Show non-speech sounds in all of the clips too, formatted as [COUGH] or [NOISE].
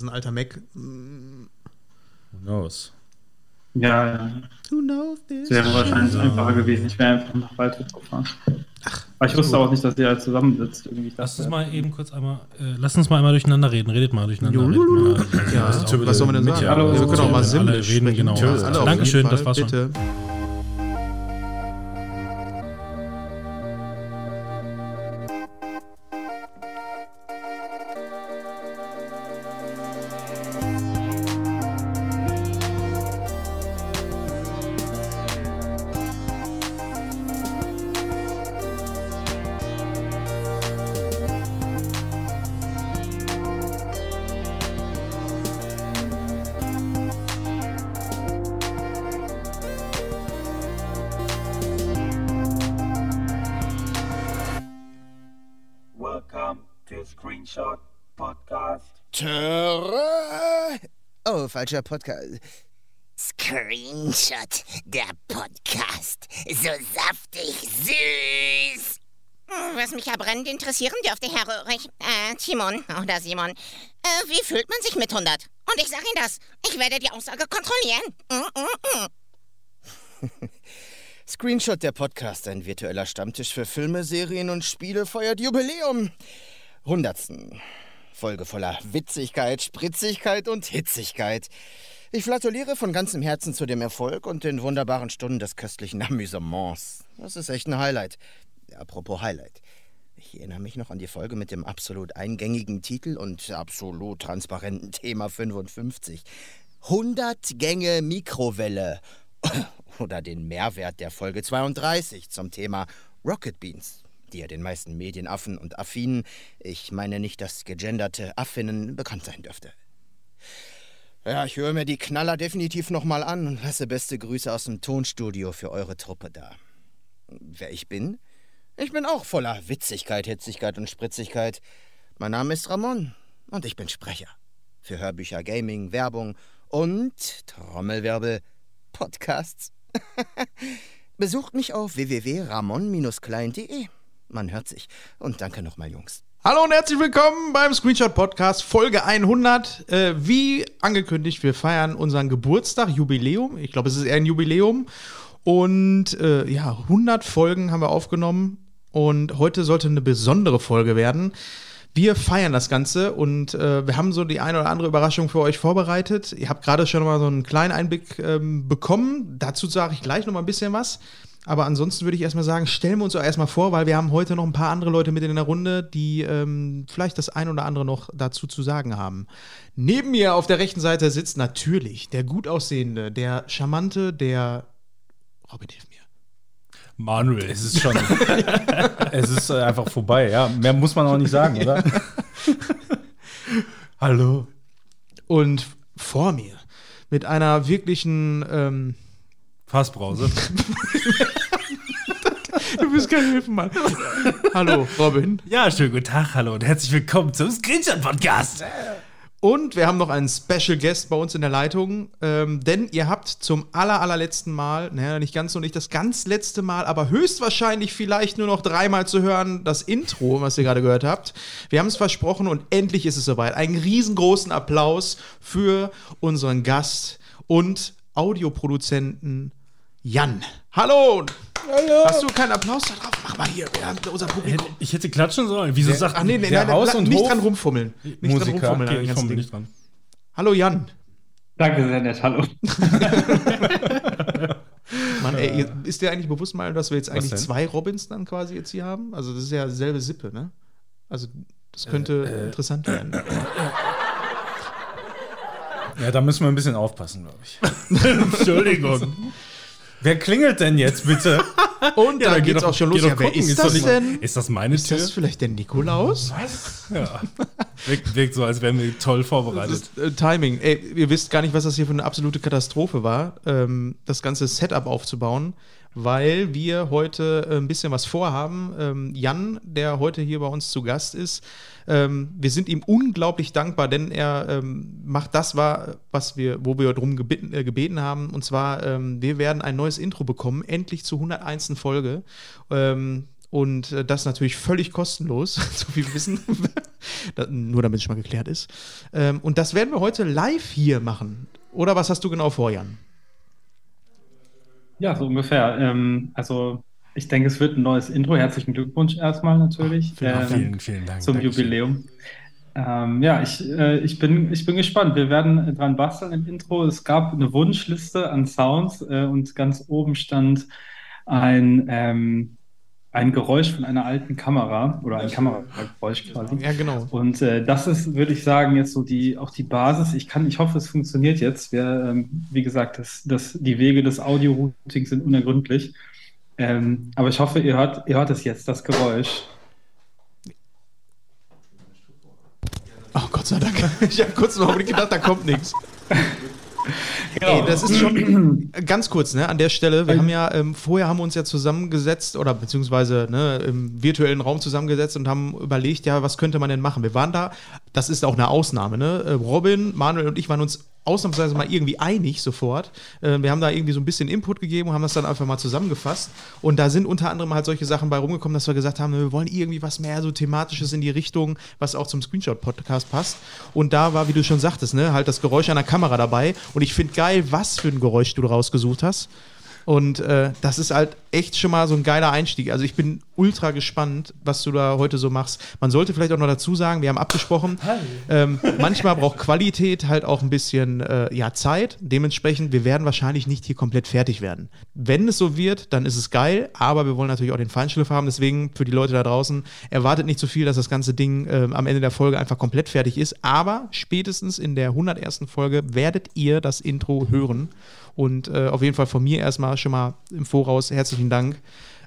ein alter Mac. Who knows? Ja, ja. Who knows this? Wäre wahrscheinlich einfacher gewesen. Ich wäre einfach nach Waldhof gefahren. Aber ich wusste auch nicht, dass ihr da zusammensitzt. Irgendwie. Ich Lass uns mal eben kurz einmal, äh, lass uns mal einmal durcheinander reden. Redet mal durcheinander. Redet mal, Ja, Das ist was soll man denn mit, sagen? ja, Hallo, wir können auch mal alle Simlisch reden, genau. Alle Dankeschön, das war's schon. Falscher Podcast. Screenshot, der Podcast. So saftig süß. Hm, Was mich ja brennend interessieren dürfte, Herr Röhrig, äh, Timon oder Simon, äh, wie fühlt man sich mit 100? Und ich sage Ihnen das, ich werde die Aussage kontrollieren. Mm, mm, mm. [LAUGHS] Screenshot, der Podcast, ein virtueller Stammtisch für Filme, Serien und Spiele, feiert Jubiläum. Hundertsten. Folge voller Witzigkeit, Spritzigkeit und Hitzigkeit. Ich flatuliere von ganzem Herzen zu dem Erfolg und den wunderbaren Stunden des köstlichen Amüsements. Das ist echt ein Highlight. Apropos Highlight. Ich erinnere mich noch an die Folge mit dem absolut eingängigen Titel und absolut transparenten Thema 55. 100 Gänge Mikrowelle. Oder den Mehrwert der Folge 32 zum Thema Rocket Beans, die ja den meisten Medienaffen und Affinen, ich meine nicht das gegenderte Affinnen, bekannt sein dürfte. Ja, ich höre mir die Knaller definitiv nochmal an und lasse beste Grüße aus dem Tonstudio für eure Truppe da. Wer ich bin? Ich bin auch voller Witzigkeit, Hitzigkeit und Spritzigkeit. Mein Name ist Ramon und ich bin Sprecher. Für Hörbücher, Gaming, Werbung und Trommelwirbel, Podcasts. [LAUGHS] Besucht mich auf www.ramon-klein.de. Man hört sich. Und danke nochmal, Jungs. Hallo und herzlich willkommen beim Screenshot Podcast Folge 100. Äh, wie angekündigt, wir feiern unseren Geburtstag, Jubiläum. Ich glaube, es ist eher ein Jubiläum. Und äh, ja, 100 Folgen haben wir aufgenommen. Und heute sollte eine besondere Folge werden. Wir feiern das Ganze und äh, wir haben so die eine oder andere Überraschung für euch vorbereitet. Ihr habt gerade schon mal so einen kleinen Einblick ähm, bekommen. Dazu sage ich gleich noch mal ein bisschen was. Aber ansonsten würde ich erstmal sagen, stellen wir uns doch erstmal vor, weil wir haben heute noch ein paar andere Leute mit in der Runde, die ähm, vielleicht das ein oder andere noch dazu zu sagen haben. Neben mir auf der rechten Seite sitzt natürlich der gut aussehende, der charmante, der Robin hilf mir. Manuel. Es ist schon. [LAUGHS] es ist äh, einfach vorbei, ja. Mehr muss man auch nicht sagen, oder? [LAUGHS] Hallo. Und vor mir mit einer wirklichen ähm, Fassbrause. [LAUGHS] Du bist kein Hilfenmann. Hallo, Robin. Ja, schönen guten Tag, hallo und herzlich willkommen zum Screenshot-Podcast. Und wir haben noch einen Special Guest bei uns in der Leitung, ähm, denn ihr habt zum aller, allerletzten Mal, naja, nicht ganz so nicht das ganz letzte Mal, aber höchstwahrscheinlich vielleicht nur noch dreimal zu hören, das Intro, was ihr gerade gehört habt. Wir haben es versprochen und endlich ist es soweit. Einen riesengroßen Applaus für unseren Gast und Audioproduzenten Jan. Hallo! Hallo! Hast du keinen Applaus da drauf? Mach mal hier, wir haben unser Publikum. Ich hätte klatschen sollen. Wieso sagt Ach nee, nee, der nein, Haus- nein, und nicht Hof- dran rumfummeln. Nicht dran Musiker? rumfummeln. an Okay, ich Ding. nicht dran. Hallo Jan. Danke, sehr nett. Hallo. [LAUGHS] Mann, ey, ist dir eigentlich bewusst mal, dass wir jetzt eigentlich zwei Robins dann quasi jetzt hier haben? Also das ist ja selbe Sippe, ne? Also das könnte Äh, interessant werden. Ja, da müssen wir ein bisschen aufpassen, glaube ich. [LAUGHS] Entschuldigung. Wer klingelt denn jetzt bitte? [LAUGHS] Und Ja, da dann geh geht's doch- auch schon los. Ja, wer ist ist das doch- denn? Ist das meine Ist Tür? das vielleicht der Nikolaus? Ja. Wirkt, wirkt so, als wären wir toll Das vorbereitet. ist äh, Timing. Ey, ihr wisst gar nicht, was das hier für eine absolute Katastrophe war, ähm, das ganze Setup aufzubauen, weil wir heute äh, ein bisschen was vorhaben. Ähm, Jan, der heute hier bei uns zu Gast ist, ähm, wir sind ihm unglaublich dankbar, denn er ähm, macht das, was wir, wo wir darum gebeten, äh, gebeten haben. Und zwar, wir werden ein neues Intro bekommen, endlich zur 101. Folge. Und äh, das natürlich völlig kostenlos, [LAUGHS] so wie wir wissen. [LAUGHS] Nur damit es schon mal geklärt ist. Und das werden wir heute live hier machen. Oder was hast du genau vor, Jan? Ja, so ungefähr. Ähm, also ich denke, es wird ein neues Intro. Herzlichen Glückwunsch erstmal natürlich vielen Dank. ähm, Vielen, vielen Dank. zum Dankeschön. Jubiläum. Ähm, ja, ich, äh, ich, bin, ich bin gespannt. Wir werden dran basteln im Intro. Es gab eine Wunschliste an Sounds äh, und ganz oben stand ein, ähm, ein Geräusch von einer alten Kamera oder ein Kamerageräusch quasi. Ja, genau. Und äh, das ist, würde ich sagen, jetzt so die auch die Basis. Ich kann, ich hoffe, es funktioniert jetzt. Wir, ähm, wie gesagt, das, das, die Wege des Audio-Routings sind unergründlich. Ähm, aber ich hoffe, ihr hört, ihr hört es jetzt, das Geräusch. Oh Gott sei Dank. [LAUGHS] Ich habe kurz noch gedacht, da kommt nichts. [LAUGHS] Ey, das ist schon [CLEARS THROAT] ganz kurz, ne, an der Stelle. Wir haben ja, ähm, vorher haben wir uns ja zusammengesetzt oder beziehungsweise ne, im virtuellen Raum zusammengesetzt und haben überlegt, ja, was könnte man denn machen? Wir waren da, das ist auch eine Ausnahme, ne? Äh, Robin, Manuel und ich waren uns ausnahmsweise mal irgendwie einig sofort. Äh, wir haben da irgendwie so ein bisschen Input gegeben und haben das dann einfach mal zusammengefasst. Und da sind unter anderem halt solche Sachen bei rumgekommen, dass wir gesagt haben, wir wollen irgendwie was mehr so thematisches in die Richtung, was auch zum Screenshot-Podcast passt. Und da war, wie du schon sagtest, ne, halt das Geräusch einer Kamera dabei. Und ich finde geil, was für ein Geräusch du rausgesucht hast. Und äh, das ist halt echt schon mal so ein geiler Einstieg. Also ich bin ultra gespannt, was du da heute so machst. Man sollte vielleicht auch noch dazu sagen, wir haben abgesprochen, ähm, manchmal braucht Qualität halt auch ein bisschen äh, ja, Zeit. Dementsprechend, wir werden wahrscheinlich nicht hier komplett fertig werden. Wenn es so wird, dann ist es geil, aber wir wollen natürlich auch den Feinschliff haben. Deswegen für die Leute da draußen, erwartet nicht so viel, dass das ganze Ding ähm, am Ende der Folge einfach komplett fertig ist. Aber spätestens in der 101. Folge werdet ihr das Intro hören. Und äh, auf jeden Fall von mir erstmal schon mal im Voraus herzlichen Dank.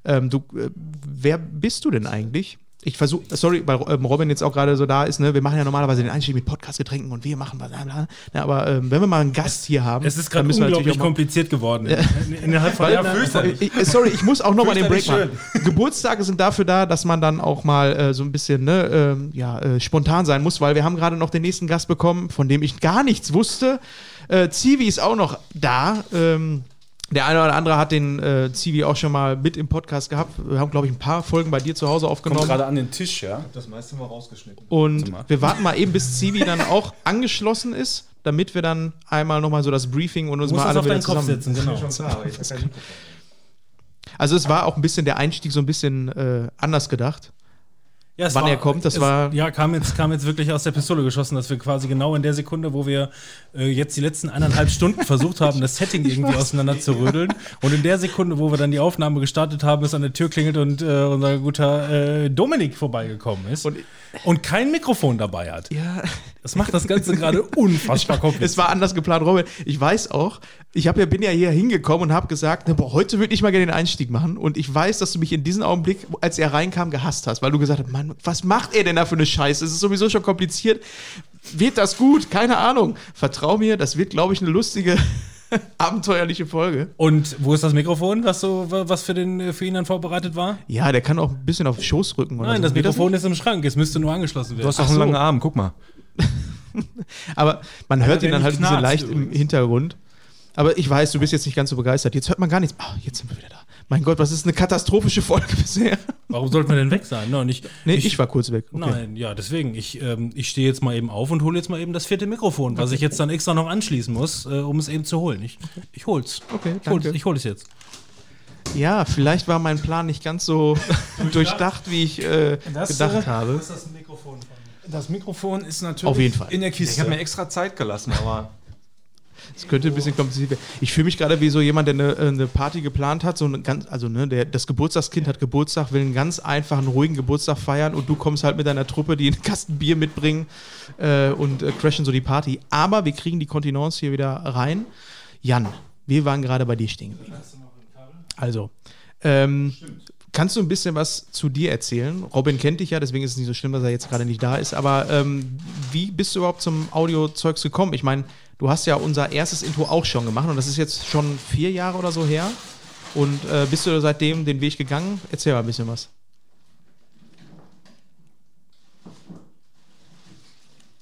Ähm, du, äh, wer bist du denn eigentlich? Ich versuche, sorry, weil ähm, Robin jetzt auch gerade so da ist, ne? Wir machen ja normalerweise den Einstieg mit Podcast-Getränken und wir machen was, bla, bla. Ja, aber ähm, wenn wir mal einen Gast hier haben, Es ist gerade unglaublich kompliziert geworden. Innerhalb von einer, ich, sorry, ich muss auch noch mal den Break machen. Geburtstage sind dafür da, dass man dann auch mal äh, so ein bisschen ne, ähm, ja, äh, spontan sein muss, weil wir haben gerade noch den nächsten Gast bekommen, von dem ich gar nichts wusste. Äh, Zivi ist auch noch da. Ähm, der eine oder andere hat den äh, Zivi auch schon mal mit im Podcast gehabt. Wir haben, glaube ich, ein paar Folgen bei dir zu Hause Kommt aufgenommen. gerade an den Tisch, ja? Das meiste mal rausgeschnitten. Und mal. wir warten mal eben, bis Zivi dann auch angeschlossen ist, damit wir dann einmal nochmal so das Briefing und uns mal alle auf wieder deinen Kopf zusammen. setzen, genau. [LAUGHS] Also es war auch ein bisschen der Einstieg so ein bisschen äh, anders gedacht. Ja, Wann er kommt, das es, war- Ja, kam jetzt, kam jetzt wirklich aus der Pistole geschossen, dass wir quasi genau in der Sekunde, wo wir äh, jetzt die letzten eineinhalb [LAUGHS] Stunden versucht haben, das Setting irgendwie auseinander zu rödeln. Und in der Sekunde, wo wir dann die Aufnahme gestartet haben, ist an der Tür klingelt und äh, unser guter äh, Dominik vorbeigekommen ist Und- und, kein Mikrofon dabei hat. Ja, Das macht das Ganze gerade [LAUGHS] unfassbar kompliziert. es war anders geplant, Robin. Ich weiß auch, ich hab ja, bin ja hier hingekommen und habe gesagt, ne, boah, heute würde ich mal gerne den Einstieg machen. Und ich weiß, dass du mich in diesem Augenblick, als er reinkam, gehasst hast, weil du gesagt hast, Mann, was macht er denn da für eine Scheiße? Es ist sowieso schon kompliziert. Wird das gut? Keine Ahnung. Vertrau mir, das wird, glaube ich, eine lustige, [LAUGHS] abenteuerliche Folge. Und wo ist das Mikrofon, was, so, was für, den, für ihn dann vorbereitet war? Ja, der kann auch ein bisschen auf den Schoß rücken. Oder Nein, so. das Mikrofon ist im Schrank. Es müsste nur angeschlossen Du werden. hast doch Ach einen so. langen Arm, guck mal. [LAUGHS] Aber man hört ihn dann halt ein bisschen knarzt leicht im. Hintergrund. Aber ich weiß, du bist jetzt nicht ganz so begeistert. Jetzt hört man gar nichts. Ah, jetzt sind wir wieder da. Mein Gott, was ist eine katastrophische Folge [LAUGHS] bisher? Warum sollten wir denn weg sein? No, nicht, Nee, ich, war kurz weg. Okay. Nein, ja, deswegen. Ich, ähm, ich stehe jetzt mal eben auf und hole jetzt mal eben das vierte Mikrofon, was ich jetzt dann extra noch anschließen muss, äh, um es eben zu holen. Ich, ich hol's. Okay, Ich hol's, danke. ich hol es jetzt. Ja, vielleicht war mein Plan nicht ganz so [LAUGHS] durchdacht, wie ich äh, gedacht habe. ist das Mikrofon. Das Mikrofon ist natürlich Auf jeden Fall. in der Ich Kiste. habe mir extra Zeit gelassen, aber [LAUGHS] Es könnte ein bisschen kompliziert werden. Ich fühle mich gerade wie so jemand, der eine, äh, eine Party geplant hat. So eine ganz, also ne, der, das Geburtstagskind hat Geburtstag, will einen ganz einfachen, ruhigen Geburtstag feiern und du kommst halt mit deiner Truppe, die einen Kasten Bier mitbringen äh, und äh, crashen so die Party. Aber wir kriegen die Kontinence hier wieder rein. Jan, wir waren gerade bei dir stehen geblieben. Also, ähm, kannst du ein bisschen was zu dir erzählen? Robin kennt dich ja, deswegen ist es nicht so schlimm, dass er jetzt gerade nicht da ist. Aber ähm, wie bist du überhaupt zum Audio-Zeugs gekommen? Ich meine, du hast ja unser erstes Intro auch schon gemacht und das ist jetzt schon vier Jahre oder so her. Und äh, bist du seitdem den Weg gegangen? Erzähl mal ein bisschen was.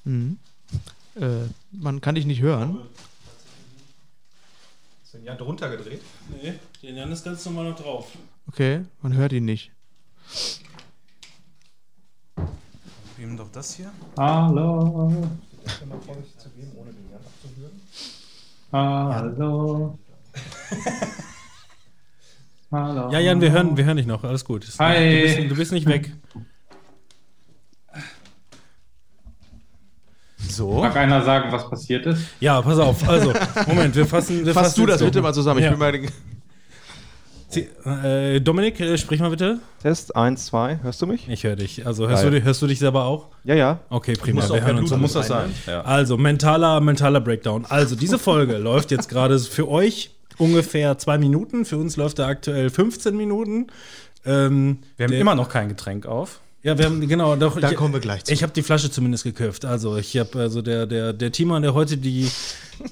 Mhm. Äh, man kann dich nicht hören. sind ja drunter gedreht. Nee, den Jan ist ganz normal noch drauf. Okay, man hört ihn nicht. Streamen doch das hier. Hallo. Hallo. Hallo. Ja, Jan, wir hören, wir hören dich noch. Alles gut. Hi. Du bist, du bist nicht weg. So. Mag einer sagen, was passiert ist? Ja, pass auf. Also, Moment, wir fassen. Wir Fass fassen du das bitte mal zusammen. Ich Ja. bin mal Sie- Äh, Dominik, äh, sprich mal bitte. Test 1, 2. Hörst du mich? Ich höre dich. Also hörst du, dich- hörst du dich selber auch? Ja, ja. Okay, prima. Muss Wir hören uns so muss das sein. Ja. Also, mentaler, mentaler Breakdown. Also, diese Folge [LAUGHS] läuft jetzt gerade für euch ungefähr zwei Minuten. Für uns läuft er aktuell 15 Minuten. Ähm, Wir haben immer noch kein Getränk auf. Ja, wir haben, genau, doch. Da ich, kommen wir gleich zu. Ich habe die Flasche zumindest gekauft. Also, ich habe, also der, der, der Teamer, der heute die,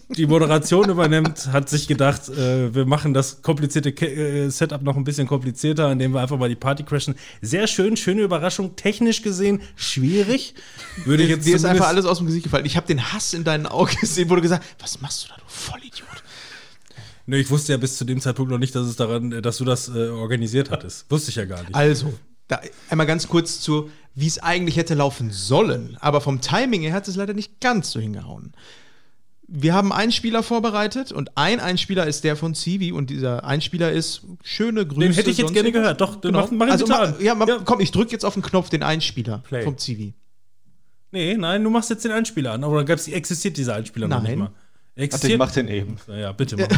die Moderation [LAUGHS] übernimmt, hat sich gedacht, äh, wir machen das komplizierte Ke äh, Setup noch ein bisschen komplizierter, indem wir einfach mal die Party crashen. Sehr schön, schöne Überraschung. Technisch gesehen schwierig. Würde ich jetzt Dir ist einfach alles aus dem Gesicht gefallen. Ich habe den Hass in deinen Augen [LAUGHS] gesehen, du gesagt was machst du da, du Vollidiot? Nee, ich wusste ja bis zu dem Zeitpunkt noch nicht, dass es daran, äh, dass du das äh, organisiert hattest. Wusste ich ja gar nicht. Also, da einmal ganz kurz zu, wie es eigentlich hätte laufen sollen. Aber vom Timing her hat es leider nicht ganz so hingehauen. Wir haben einen Spieler vorbereitet und ein Einspieler ist der von Civi und dieser Einspieler ist schöne Grüße. Den hätte ich jetzt gerne gehört. Doch, Genau. mach, mach also, ma, ja, ma, Ja. komm, ich drücke jetzt auf den Knopf den Einspieler Play. vom Civi. Nee, nein, du machst jetzt den Einspieler an. Aber gab's, existiert dieser Einspieler noch Nein. nicht mal. Ich Existiert? mach den eben. Ja, bitte mach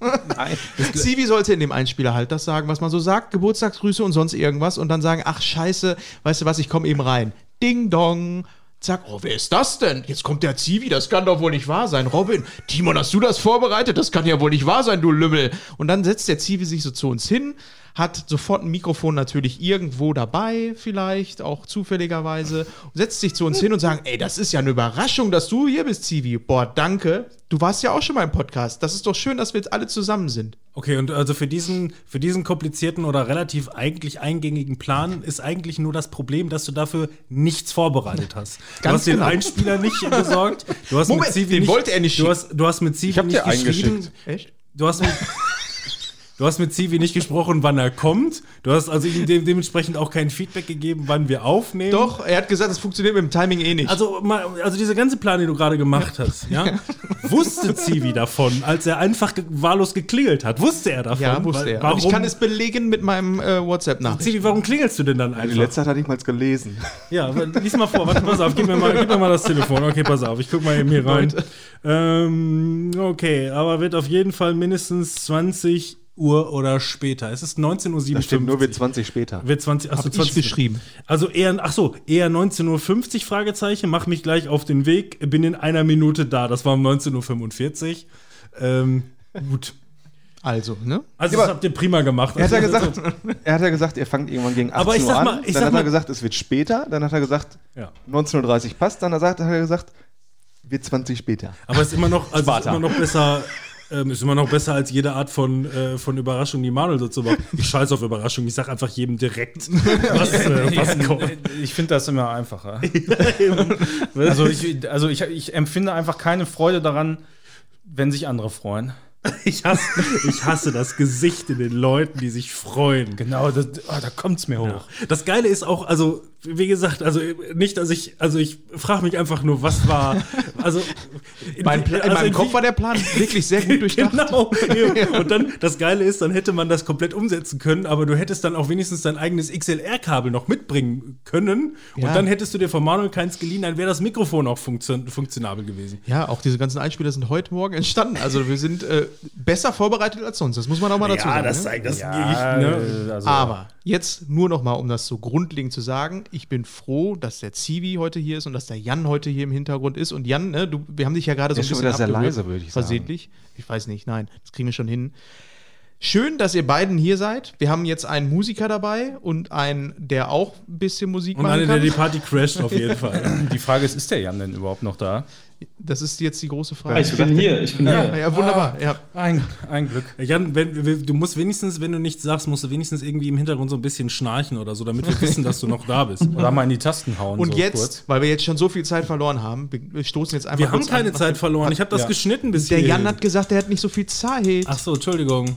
mal. [LAUGHS] Nein. Civi sollte in dem Einspieler halt das sagen, was man so sagt, Geburtstagsgrüße und sonst irgendwas und dann sagen, ach scheiße, weißt du was, ich komme eben rein. Ding dong. Zack, oh, wer ist das denn? Jetzt kommt der Zivi, das kann doch wohl nicht wahr sein. Robin, Timon, hast du das vorbereitet? Das kann ja wohl nicht wahr sein, du Lümmel. Und dann setzt der Zivi sich so zu uns hin, hat sofort ein Mikrofon natürlich irgendwo dabei, vielleicht, auch zufälligerweise, setzt sich zu uns hin und sagt, ey, das ist ja eine Überraschung, dass du hier bist, Zivi. Boah, danke. Du warst ja auch schon mal im Podcast. Das ist doch schön, dass wir jetzt alle zusammen sind. Okay, und also für diesen, für diesen komplizierten oder relativ eigentlich eingängigen Plan ist eigentlich nur das Problem, dass du dafür nichts vorbereitet hast. Du Ganz hast den genau. Einspieler nicht besorgt. Du hast Moment, Civi den nicht, wollte er nicht Du hast, du hast mit Civi Ich hab nicht dir geschrieben. eingeschickt. Echt? Du hast mit, Du hast mit Civi nicht gesprochen, wann er kommt. Du hast also ihm de dementsprechend auch kein Feedback gegeben, wann wir aufnehmen. Doch, er hat gesagt, das funktioniert mit dem Timing eh nicht. Also, mal, also diese ganze Plan, den du gerade gemacht hast, ja, [LAUGHS] wusste Civi davon, als er einfach ge wahllos geklingelt hat. Wusste er davon? ja, wusste Weil- er. Warum, Und ich kann es belegen mit meinem äh, WhatsApp-Nachricht. Civi, warum klingelst du denn dann Die einfach? letzte hat er nicht mal gelesen. Ja, lies mal vor. Warte, pass auf, gib mir, mal, gib mir mal das Telefon. Okay, pass auf, ich guck mal eben hier rein. Ähm, okay, aber wird auf jeden Fall mindestens 20 Uhr oder später. Es ist 19.57 Uhr. Da steht nur wird 20 später. Wird 20, achso, Hab ich 20 geschrieben. Also eher, ach so, eher 19.50 Uhr, Fragezeichen, mach mich gleich auf den Weg, bin in einer Minute da. Das war um 19.45 Uhr. Ähm, gut. Also, ne? Also Ja, das habt ihr prima gemacht. Er hat ja Also, gesagt, er hat ja gesagt, ihr fangt irgendwann gegen 18 Aber ich Uhr sag an. mal- ich dann hat mal- er gesagt, es wird später. Dann hat er gesagt, Ja. 19.30 Uhr passt. Dann hat er er gesagt, wird 20 später. Aber es ist immer noch, also ist immer noch besser, ähm, ist immer noch besser als jede Art von, äh, von Überraschung, die Manuel so zu machen. Ich scheiße auf Überraschung, ich sag einfach jedem direkt, [LAUGHS] was, äh, was kommt. Ich finde das immer einfacher. [LAUGHS] [LAUGHS] also ich, also ich, ich empfinde einfach keine Freude daran, wenn sich andere freuen. Ich hasse, ich hasse das Gesicht in den Leuten, die sich freuen. Genau, das, ah, da kommt es mir hoch. Das Geile ist auch, also, wie gesagt, also nicht, dass ich, also ich frage mich einfach nur, was war, also. Mein Pla in also meinem Kopf war der Plan wirklich sehr gut [LAUGHS] durchdacht. Genau. [LAUGHS] Und dann, das Geile ist, dann hätte man das komplett umsetzen können, aber du hättest dann auch wenigstens dein eigenes XLR-Kabel noch mitbringen können. Ja. Und dann hättest du dir von Manuel keins geliehen, dann wäre das Mikrofon auch funktion funktionabel gewesen. Ja, auch diese ganzen Einspieler sind heute Morgen entstanden. Also wir sind äh, besser vorbereitet als sonst. Das muss man auch mal dazu sagen. ne? zeigt das. Ja, ne? äh, also, Aber jetzt nur noch mal, um das so grundlegend zu sagen, ich bin froh, dass der Zivi heute hier ist und dass der Jan heute hier im Hintergrund ist. Und Jan, ne, du, wir haben dich ja gerade so Der ein bisschen sehr leise, würde ich sagen. Versehentlich. Ich weiß nicht, nein, das kriegen wir schon hin. Schön, dass ihr beiden hier seid. Wir haben jetzt einen Musiker dabei und einen, der auch ein bisschen Musik Und machen eine, der kann. die Party crasht, auf jeden [LAUGHS] Fall. Die Frage ist, ist der Jan denn überhaupt noch da? Das ist jetzt die große Frage. Ich bin hier, ich bin ja, hier. ja, wunderbar. Ja. Ein, ein Glück. Jan, wenn, du musst wenigstens, wenn du nichts sagst, musst du wenigstens irgendwie im Hintergrund so ein bisschen schnarchen oder so, damit wir wissen, dass du noch da bist. [LAUGHS] Oder mal in die Tasten hauen. Und so jetzt, kurz. weil wir jetzt schon so viel Zeit verloren haben, wir wir stoßen jetzt einfach Wir haben keine an. Zeit verloren. Ich habe das Ja. geschnitten bis Der. Jan hat gesagt, er hat nicht so viel Zeit. Ach so, Entschuldigung.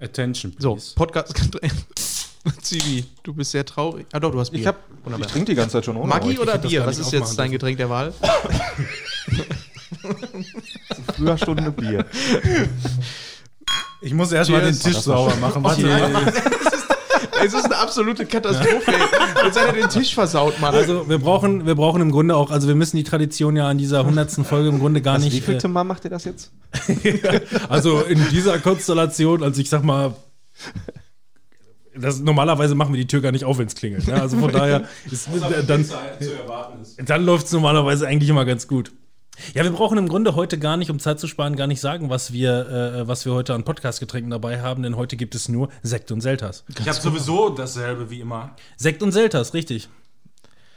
Attention, so, please. Podcast. [LAUGHS] [LAUGHS] Zivi, du bist sehr traurig. Ah doch, du hast Bier. Ich, hab, ich trinke die ganze Zeit schon ohne Maggi euch. oder das Bier? Was nicht ist jetzt dein Getränk der Wahl? [LAUGHS] Früher Stunde Bier. Ich muss erst mal den. Tisch sauber machen. Warte. es [LAUGHS] ist eine absolute Katastrophe. Jetzt hat er den Tisch versaut, Mann. Also wir brauchen, wir brauchen im Grunde auch, also wir müssen die Tradition ja an dieser hundertsten Folge im Grunde gar Also, wie nicht. viel Mal macht ihr das jetzt? Äh, also in dieser Konstellation, also ich sag mal, das, normalerweise machen wir die Tür gar nicht auf, wenn es klingelt. Ne? Also von [LAUGHS] daher ist dann, dann läuft es normalerweise eigentlich immer ganz gut. Ja, wir brauchen im Grunde heute gar nicht, um Zeit zu sparen, gar nicht sagen, was wir, äh, was wir heute an Podcast-Getränken dabei haben, denn heute gibt es nur Sekt und Selters. Ich habe sowieso dasselbe wie immer. Sekt und Selters, richtig.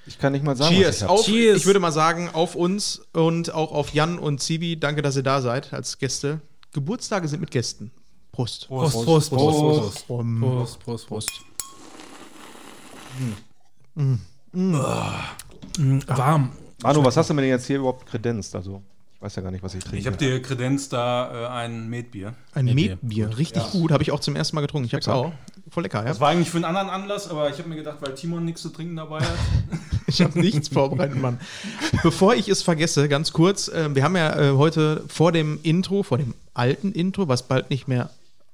Ich kann nicht mal sagen, was Cheers. ich hab. Auf, Cheers. Ich würde mal sagen, auf uns und auch auf Jan und Zivi. Danke, dass ihr da seid als Gäste. Geburtstage sind mit Gästen. Prost. Prost, Prost, Prost, Prost. Um, Prost, Prost, Prost. Warm. Manu, was hast du mir denn jetzt hier überhaupt kredenzt? Also, ich weiß ja gar nicht, was ich trinke. Ich habe dir Kredenz da äh, ein Metbier. ein Bier. Metbier. Richtig gut. Habe ich auch zum ersten Mal getrunken. Ich habe es auch. Voll lecker, ja. Das war eigentlich für einen anderen Anlass, aber ich habe mir gedacht, weil Timon nichts zu trinken dabei hat. [LAUGHS] Ich habe nichts vorbereitet, Mann. Bevor ich es vergesse, ganz kurz, äh, wir haben ja äh, heute vor dem Intro, vor dem alten Intro, was bald nicht mehr,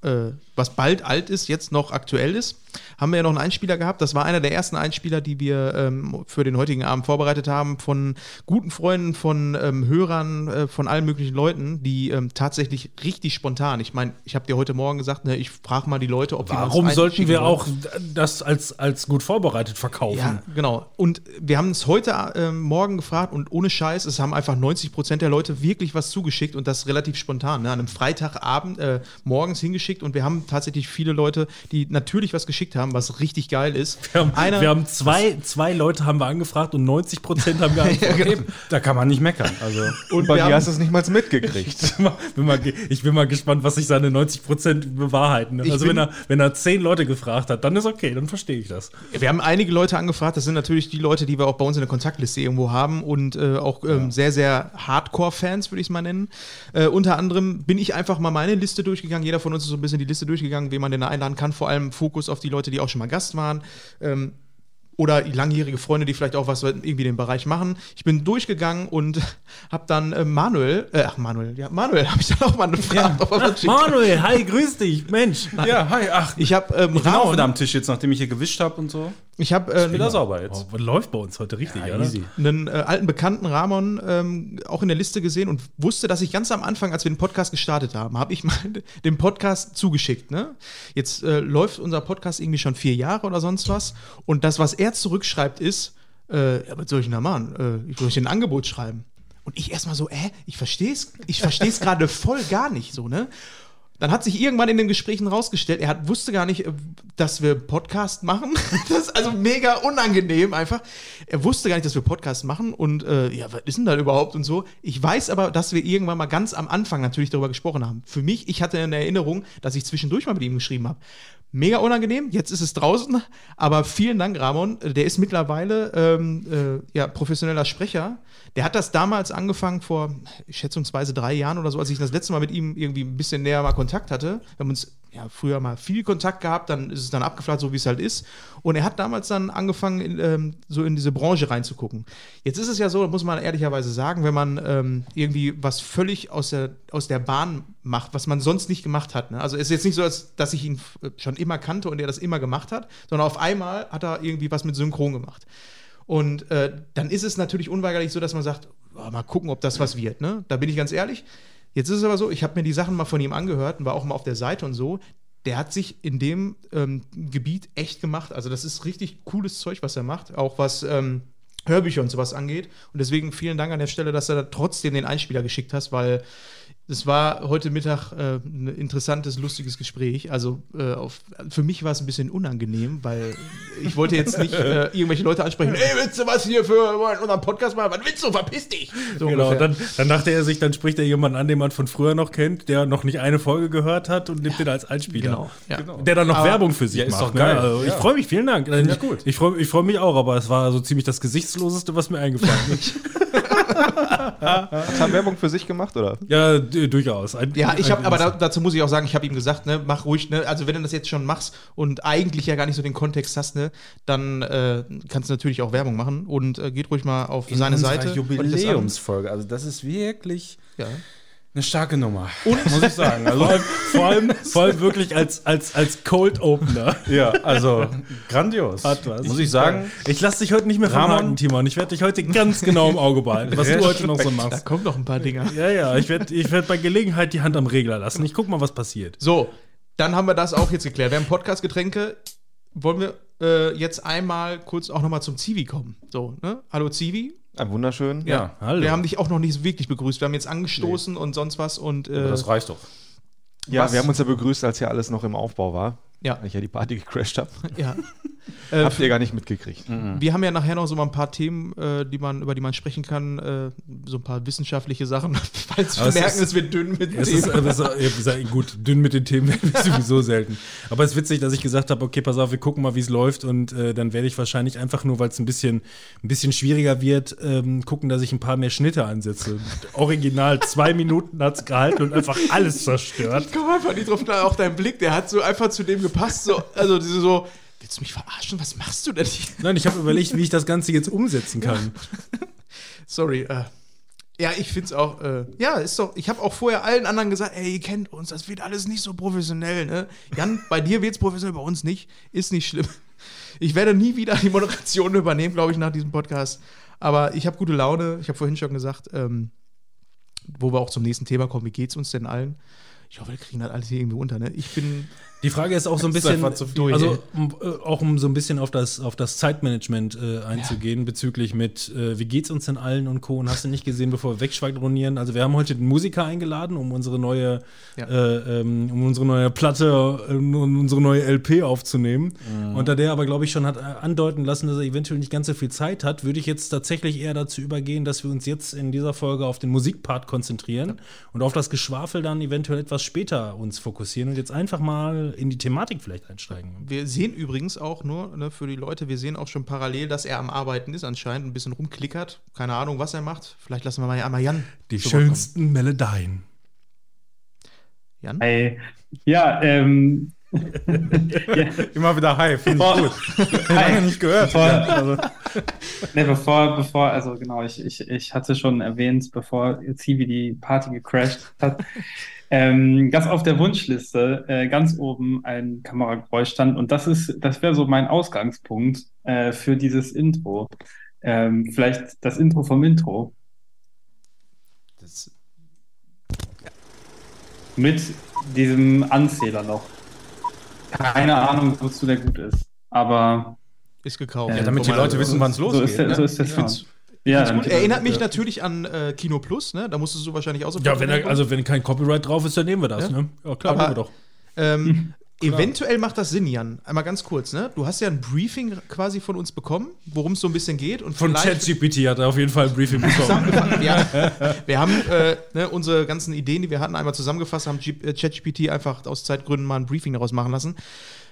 äh, was bald alt ist, jetzt noch aktuell ist, haben wir ja noch einen Einspieler gehabt. Das war einer der ersten Einspieler, die wir ähm, für den heutigen Abend vorbereitet haben, von guten Freunden, von ähm, Hörern, äh, von allen möglichen Leuten, die ähm, tatsächlich richtig spontan, ich meine, ich habe dir heute Morgen gesagt, ne, ich frage mal die Leute, ob die uns Warum sollten wir wollen. auch das als, als gut vorbereitet verkaufen? Ja, genau. Und wir haben es heute ähm, Morgen gefragt und ohne Scheiß, es haben einfach 90 Prozent der Leute wirklich was zugeschickt und das relativ spontan. Ne? An einem Freitagabend äh, morgens hingeschickt und wir haben tatsächlich viele Leute, die natürlich was geschickt haben, was richtig geil ist. [LAUGHS] Wir haben, Einer- wir haben zwei, zwei Leute haben wir angefragt und 90 Prozent haben geantwortet. [LAUGHS] genau. Da kann man nicht meckern. Also, Und Bei wir dir haben, hast du es nicht mal mitgekriegt. [LAUGHS] Ich bin mal, ich bin mal gespannt, was sich seine 90 Prozent bewahrheiten. Ich Also bin- wenn er, wenn er zehn Leute gefragt hat, dann ist okay, dann verstehe ich das. wir haben einige Leute angefragt, das sind natürlich die Leute, die wir auch bei uns in der Kontaktliste irgendwo haben und äh, auch ähm, sehr, sehr Hardcore-Fans, würde ich es mal nennen. Äh, unter anderem bin ich einfach mal meine Liste durchgegangen. Jeder von uns ist so ein bisschen die Liste durchgegangen, wen man denn da einladen kann. Vor allem Fokus auf die Leute, die auch schon mal Gast waren. Ähm, oder langjährige Freunde, die vielleicht auch was irgendwie in dem Bereich machen. Ich bin durchgegangen und [LAUGHS] habe dann äh, Manuel, äh, ach Manuel, ja, Manuel [LAUGHS] habe ich dann auch mal gefragt, ob er was schickt. Manuel, hi, grüß dich, Mensch. [LAUGHS] ja, hi, ach, Ich habe ähm, ich bin auch Ramon- wieder am Tisch jetzt, nachdem ich hier gewischt habe und so. ich habe äh, Wieder sauber jetzt. Oh, läuft bei uns heute richtig, Ja, oder? easy. einen äh, alten Bekannten Ramon ähm, auch in der Liste gesehen und wusste, dass ich ganz am Anfang, als wir den Podcast gestartet haben, habe ich mal den Podcast zugeschickt. Ne? Jetzt äh, läuft unser Podcast irgendwie schon vier Jahre oder sonst was. Und das, was er zurückschreibt, ist, äh, ja, was soll ich denn da machen? Äh, soll ich ein Angebot schreiben. Und ich erstmal so, äh, ich verstehe es ich versteh's gerade voll gar nicht so, ne? Dann hat sich irgendwann in den Gesprächen rausgestellt, er hat, wusste gar nicht, äh, dass wir Podcast machen. [LAUGHS] Das ist also mega unangenehm einfach. Er wusste gar nicht, dass wir Podcast machen und äh, ja, was ist denn da überhaupt und so. Ich weiß aber, dass wir irgendwann mal ganz am Anfang natürlich darüber gesprochen haben. Für mich, ich hatte in der Erinnerung, dass ich zwischendurch mal mit ihm geschrieben habe. Mega unangenehm, jetzt ist es draußen, aber vielen Dank, Ramon. Der ist mittlerweile ähm, äh, ja, professioneller Sprecher. Der hat das damals angefangen vor schätzungsweise drei Jahren oder so, als ich das letzte Mal mit ihm irgendwie ein bisschen näher mal Kontakt hatte. Wir haben uns ja, früher mal viel Kontakt gehabt, dann ist es dann abgeflacht, so wie es halt ist. Und er hat damals dann angefangen, in, ähm, so in diese Branche reinzugucken. Jetzt ist es ja so, muss man ehrlicherweise sagen, wenn man ähm, irgendwie was völlig aus der, aus der Bahn macht, was man sonst nicht gemacht hat. Ne? Also es ist jetzt nicht so, als, dass ich ihn äh, schon immer kannte und er das immer gemacht hat, sondern auf einmal hat er irgendwie was mit Synchron gemacht. Und äh, dann ist es natürlich unweigerlich so, dass man sagt, oh, mal gucken, ob das was wird. Ne? Da bin ich ganz ehrlich. Jetzt ist es aber so, ich habe mir die Sachen mal von ihm angehört und war auch mal auf der Seite und so. Der hat sich in dem ähm, Gebiet echt gemacht. Also das ist richtig cooles Zeug, was er macht. Auch was ähm, Hörbücher und sowas angeht. Und deswegen vielen Dank an der Stelle, dass du da trotzdem den Einspieler geschickt hast, weil es war heute Mittag äh, ein interessantes, lustiges Gespräch. Also äh, auf, für mich war es ein bisschen unangenehm, weil ich wollte jetzt nicht äh, [LAUGHS] irgendwelche Leute ansprechen. Ey, willst du was hier für unseren Podcast machen? Was willst du? Verpiss dich! So Genau, dann, dann dachte er sich, dann spricht er jemanden an, den man von früher noch kennt, der noch nicht eine Folge gehört hat und nimmt den als Einspieler. Genau, ja. Der dann noch Aber- Werbung für sich Ja, ist macht. doch geil. Ne? Also, Ich Ja. freue mich, vielen Dank. Ja, ich gut. ich freue ich freu mich auch, aber es war so ziemlich das Gesichtsloseste, was mir eingefallen ist. [LAUGHS] Hat er Werbung für sich gemacht, oder? Ja, durchaus. Ein, Ja, ich habe, aber da, dazu muss ich auch sagen, ich habe ihm gesagt, ne, mach ruhig, ne, also wenn du das jetzt schon machst und eigentlich ja gar nicht so den Kontext hast, ne, dann äh, kannst du natürlich auch Werbung machen und äh, geht ruhig mal auf In seine Seite. Jubiläumsfolge. Also, das ist wirklich Ja. Eine starke Nummer. muss ich sagen. Also, vor, allem, vor, allem, vor allem wirklich als, als, als Cold Opener. ja, also grandios. Hat was. Muss ich sagen. Ich lasse dich heute nicht mehr Ramon- verraten, Timon. Ich werde dich heute ganz genau im Auge behalten, was du heute noch so Da machst. kommen noch ein paar Dinger. Ja, ja, ich werde ich werd bei Gelegenheit die Hand am Regler lassen. Ich guck mal, was passiert. So, dann haben wir das auch jetzt geklärt. Wir haben Podcast-Getränke. Wollen wir äh, jetzt einmal kurz auch nochmal zum Zivi kommen? So, ne? Hallo Zivi. Ein wunderschön. Ja, hallo. Wir haben dich auch noch nicht wirklich begrüßt. Wir haben jetzt angestoßen und sonst was und äh, Aber das reicht doch. Ja, Was? wir haben uns ja begrüßt, als ja alles noch im Aufbau war. Ja. Weil ich ja die Party gecrashed habe. [LAUGHS] ja. [LAUGHS] Habt ihr gar nicht mitgekriegt. Wir haben ja nachher noch so mal ein paar Themen, äh, die man, über die man sprechen kann, äh, so ein paar wissenschaftliche Sachen, [LAUGHS] falls wir Aber es merken, ist- es wird dünn mit ist, Themen. ist, wie gesagt, gut, dünn mit den Themen werden wir sowieso selten. Aber es ist witzig, dass ich gesagt habe, okay, pass auf, wir gucken mal, wie es läuft und äh, dann werde ich wahrscheinlich einfach nur, weil es ein bisschen, ein bisschen schwieriger wird, ähm, gucken, dass ich ein paar mehr Schnitte ansetze. Original zwei Minuten hat es gehalten und einfach alles zerstört. Ich komme einfach nicht drauf klar, auch dein Blick, der hat so einfach zu dem gepasst, so, also diese so, willst du mich verarschen, was machst du denn hier? Nein, ich habe überlegt, wie ich das Ganze jetzt umsetzen kann. [LAUGHS] Sorry, äh, ja, ich find's auch, äh, ja, ist doch, ich habe auch vorher allen anderen gesagt, ey, ihr kennt uns, das wird alles nicht so professionell, ne? Jan, bei dir wird's professionell, bei uns nicht, ist nicht schlimm. Ich werde nie wieder die Moderation übernehmen, glaube ich, nach diesem Podcast. Aber ich habe gute Laune, ich habe vorhin schon gesagt, ähm, wo wir auch zum nächsten Thema kommen, wie geht's uns denn allen? Ich hoffe, wir kriegen das alles hier irgendwie unter, ne? Ich bin, Die Frage ist auch so ein bisschen, einfach zu viel. also um, äh, auch um so ein bisschen auf das, auf das Zeitmanagement äh, einzugehen, bezüglich mit, äh, wie geht's uns denn allen und Co. Und hast du nicht gesehen, bevor wir wegschwadronieren? Also wir haben heute den Musiker eingeladen, um unsere neue, Ja. äh, ähm, um unsere neue Platte, äh, um unsere neue LP aufzunehmen. Mhm. Und da der aber, glaube ich, schon hat äh, andeuten lassen, dass er eventuell nicht ganz so viel Zeit hat, würde ich jetzt tatsächlich eher dazu übergehen, dass wir uns jetzt in dieser Folge auf den Musikpart konzentrieren und auf das Geschwafel dann eventuell etwas später uns fokussieren und jetzt einfach mal in die Thematik vielleicht einsteigen. wir sehen übrigens auch nur, ne, für die Leute, wir sehen auch schon parallel, dass er am Arbeiten ist anscheinend, ein bisschen rumklickert. Keine Ahnung, was er macht. Vielleicht lassen wir mal einmal Jan. Die schönsten Melodien. Jan? Hey. Ja, ähm. [LAUGHS] [LAUGHS] ja, Immer wieder hi, finde ich gut. [LAUGHS] Lange nicht gehört. Bevor- Ja, also. ne, bevor, bevor, also genau, ich, ich, ich hatte schon erwähnt, bevor Zivi die Party gecrashed hat, ähm, ganz auf der Wunschliste, äh, ganz oben ein Kamerageräusch stand und das ist, das wäre so mein Ausgangspunkt äh, für dieses Intro. Ähm, vielleicht das Intro vom Intro Das, mit diesem Anzähler noch. Keine Ahnung, wozu der gut ist, aber Ist gekauft. Ja, ja, damit die Leute wissen, wann es so losgeht. ist der, ne? so ist find's- Sound. Ja, gut. Erinnert mich natürlich an äh, Kino Plus, ne? Da musstest du wahrscheinlich auch so Ja, wenn er, also wenn kein Copyright drauf ist, dann nehmen wir das, Ja. ne? Ja, klar, Aber- machen wir doch. ähm, eventuell macht das Sinn, Jan. Einmal ganz kurz, ne? Du hast ja ein Briefing quasi von uns bekommen, worum es so ein bisschen geht. Und Von ChatGPT hat er auf jeden Fall ein Briefing [LAUGHS] bekommen. ja, wir haben äh, ne, unsere ganzen Ideen, die wir hatten, einmal zusammengefasst, haben ChatGPT einfach aus Zeitgründen mal ein Briefing daraus machen lassen.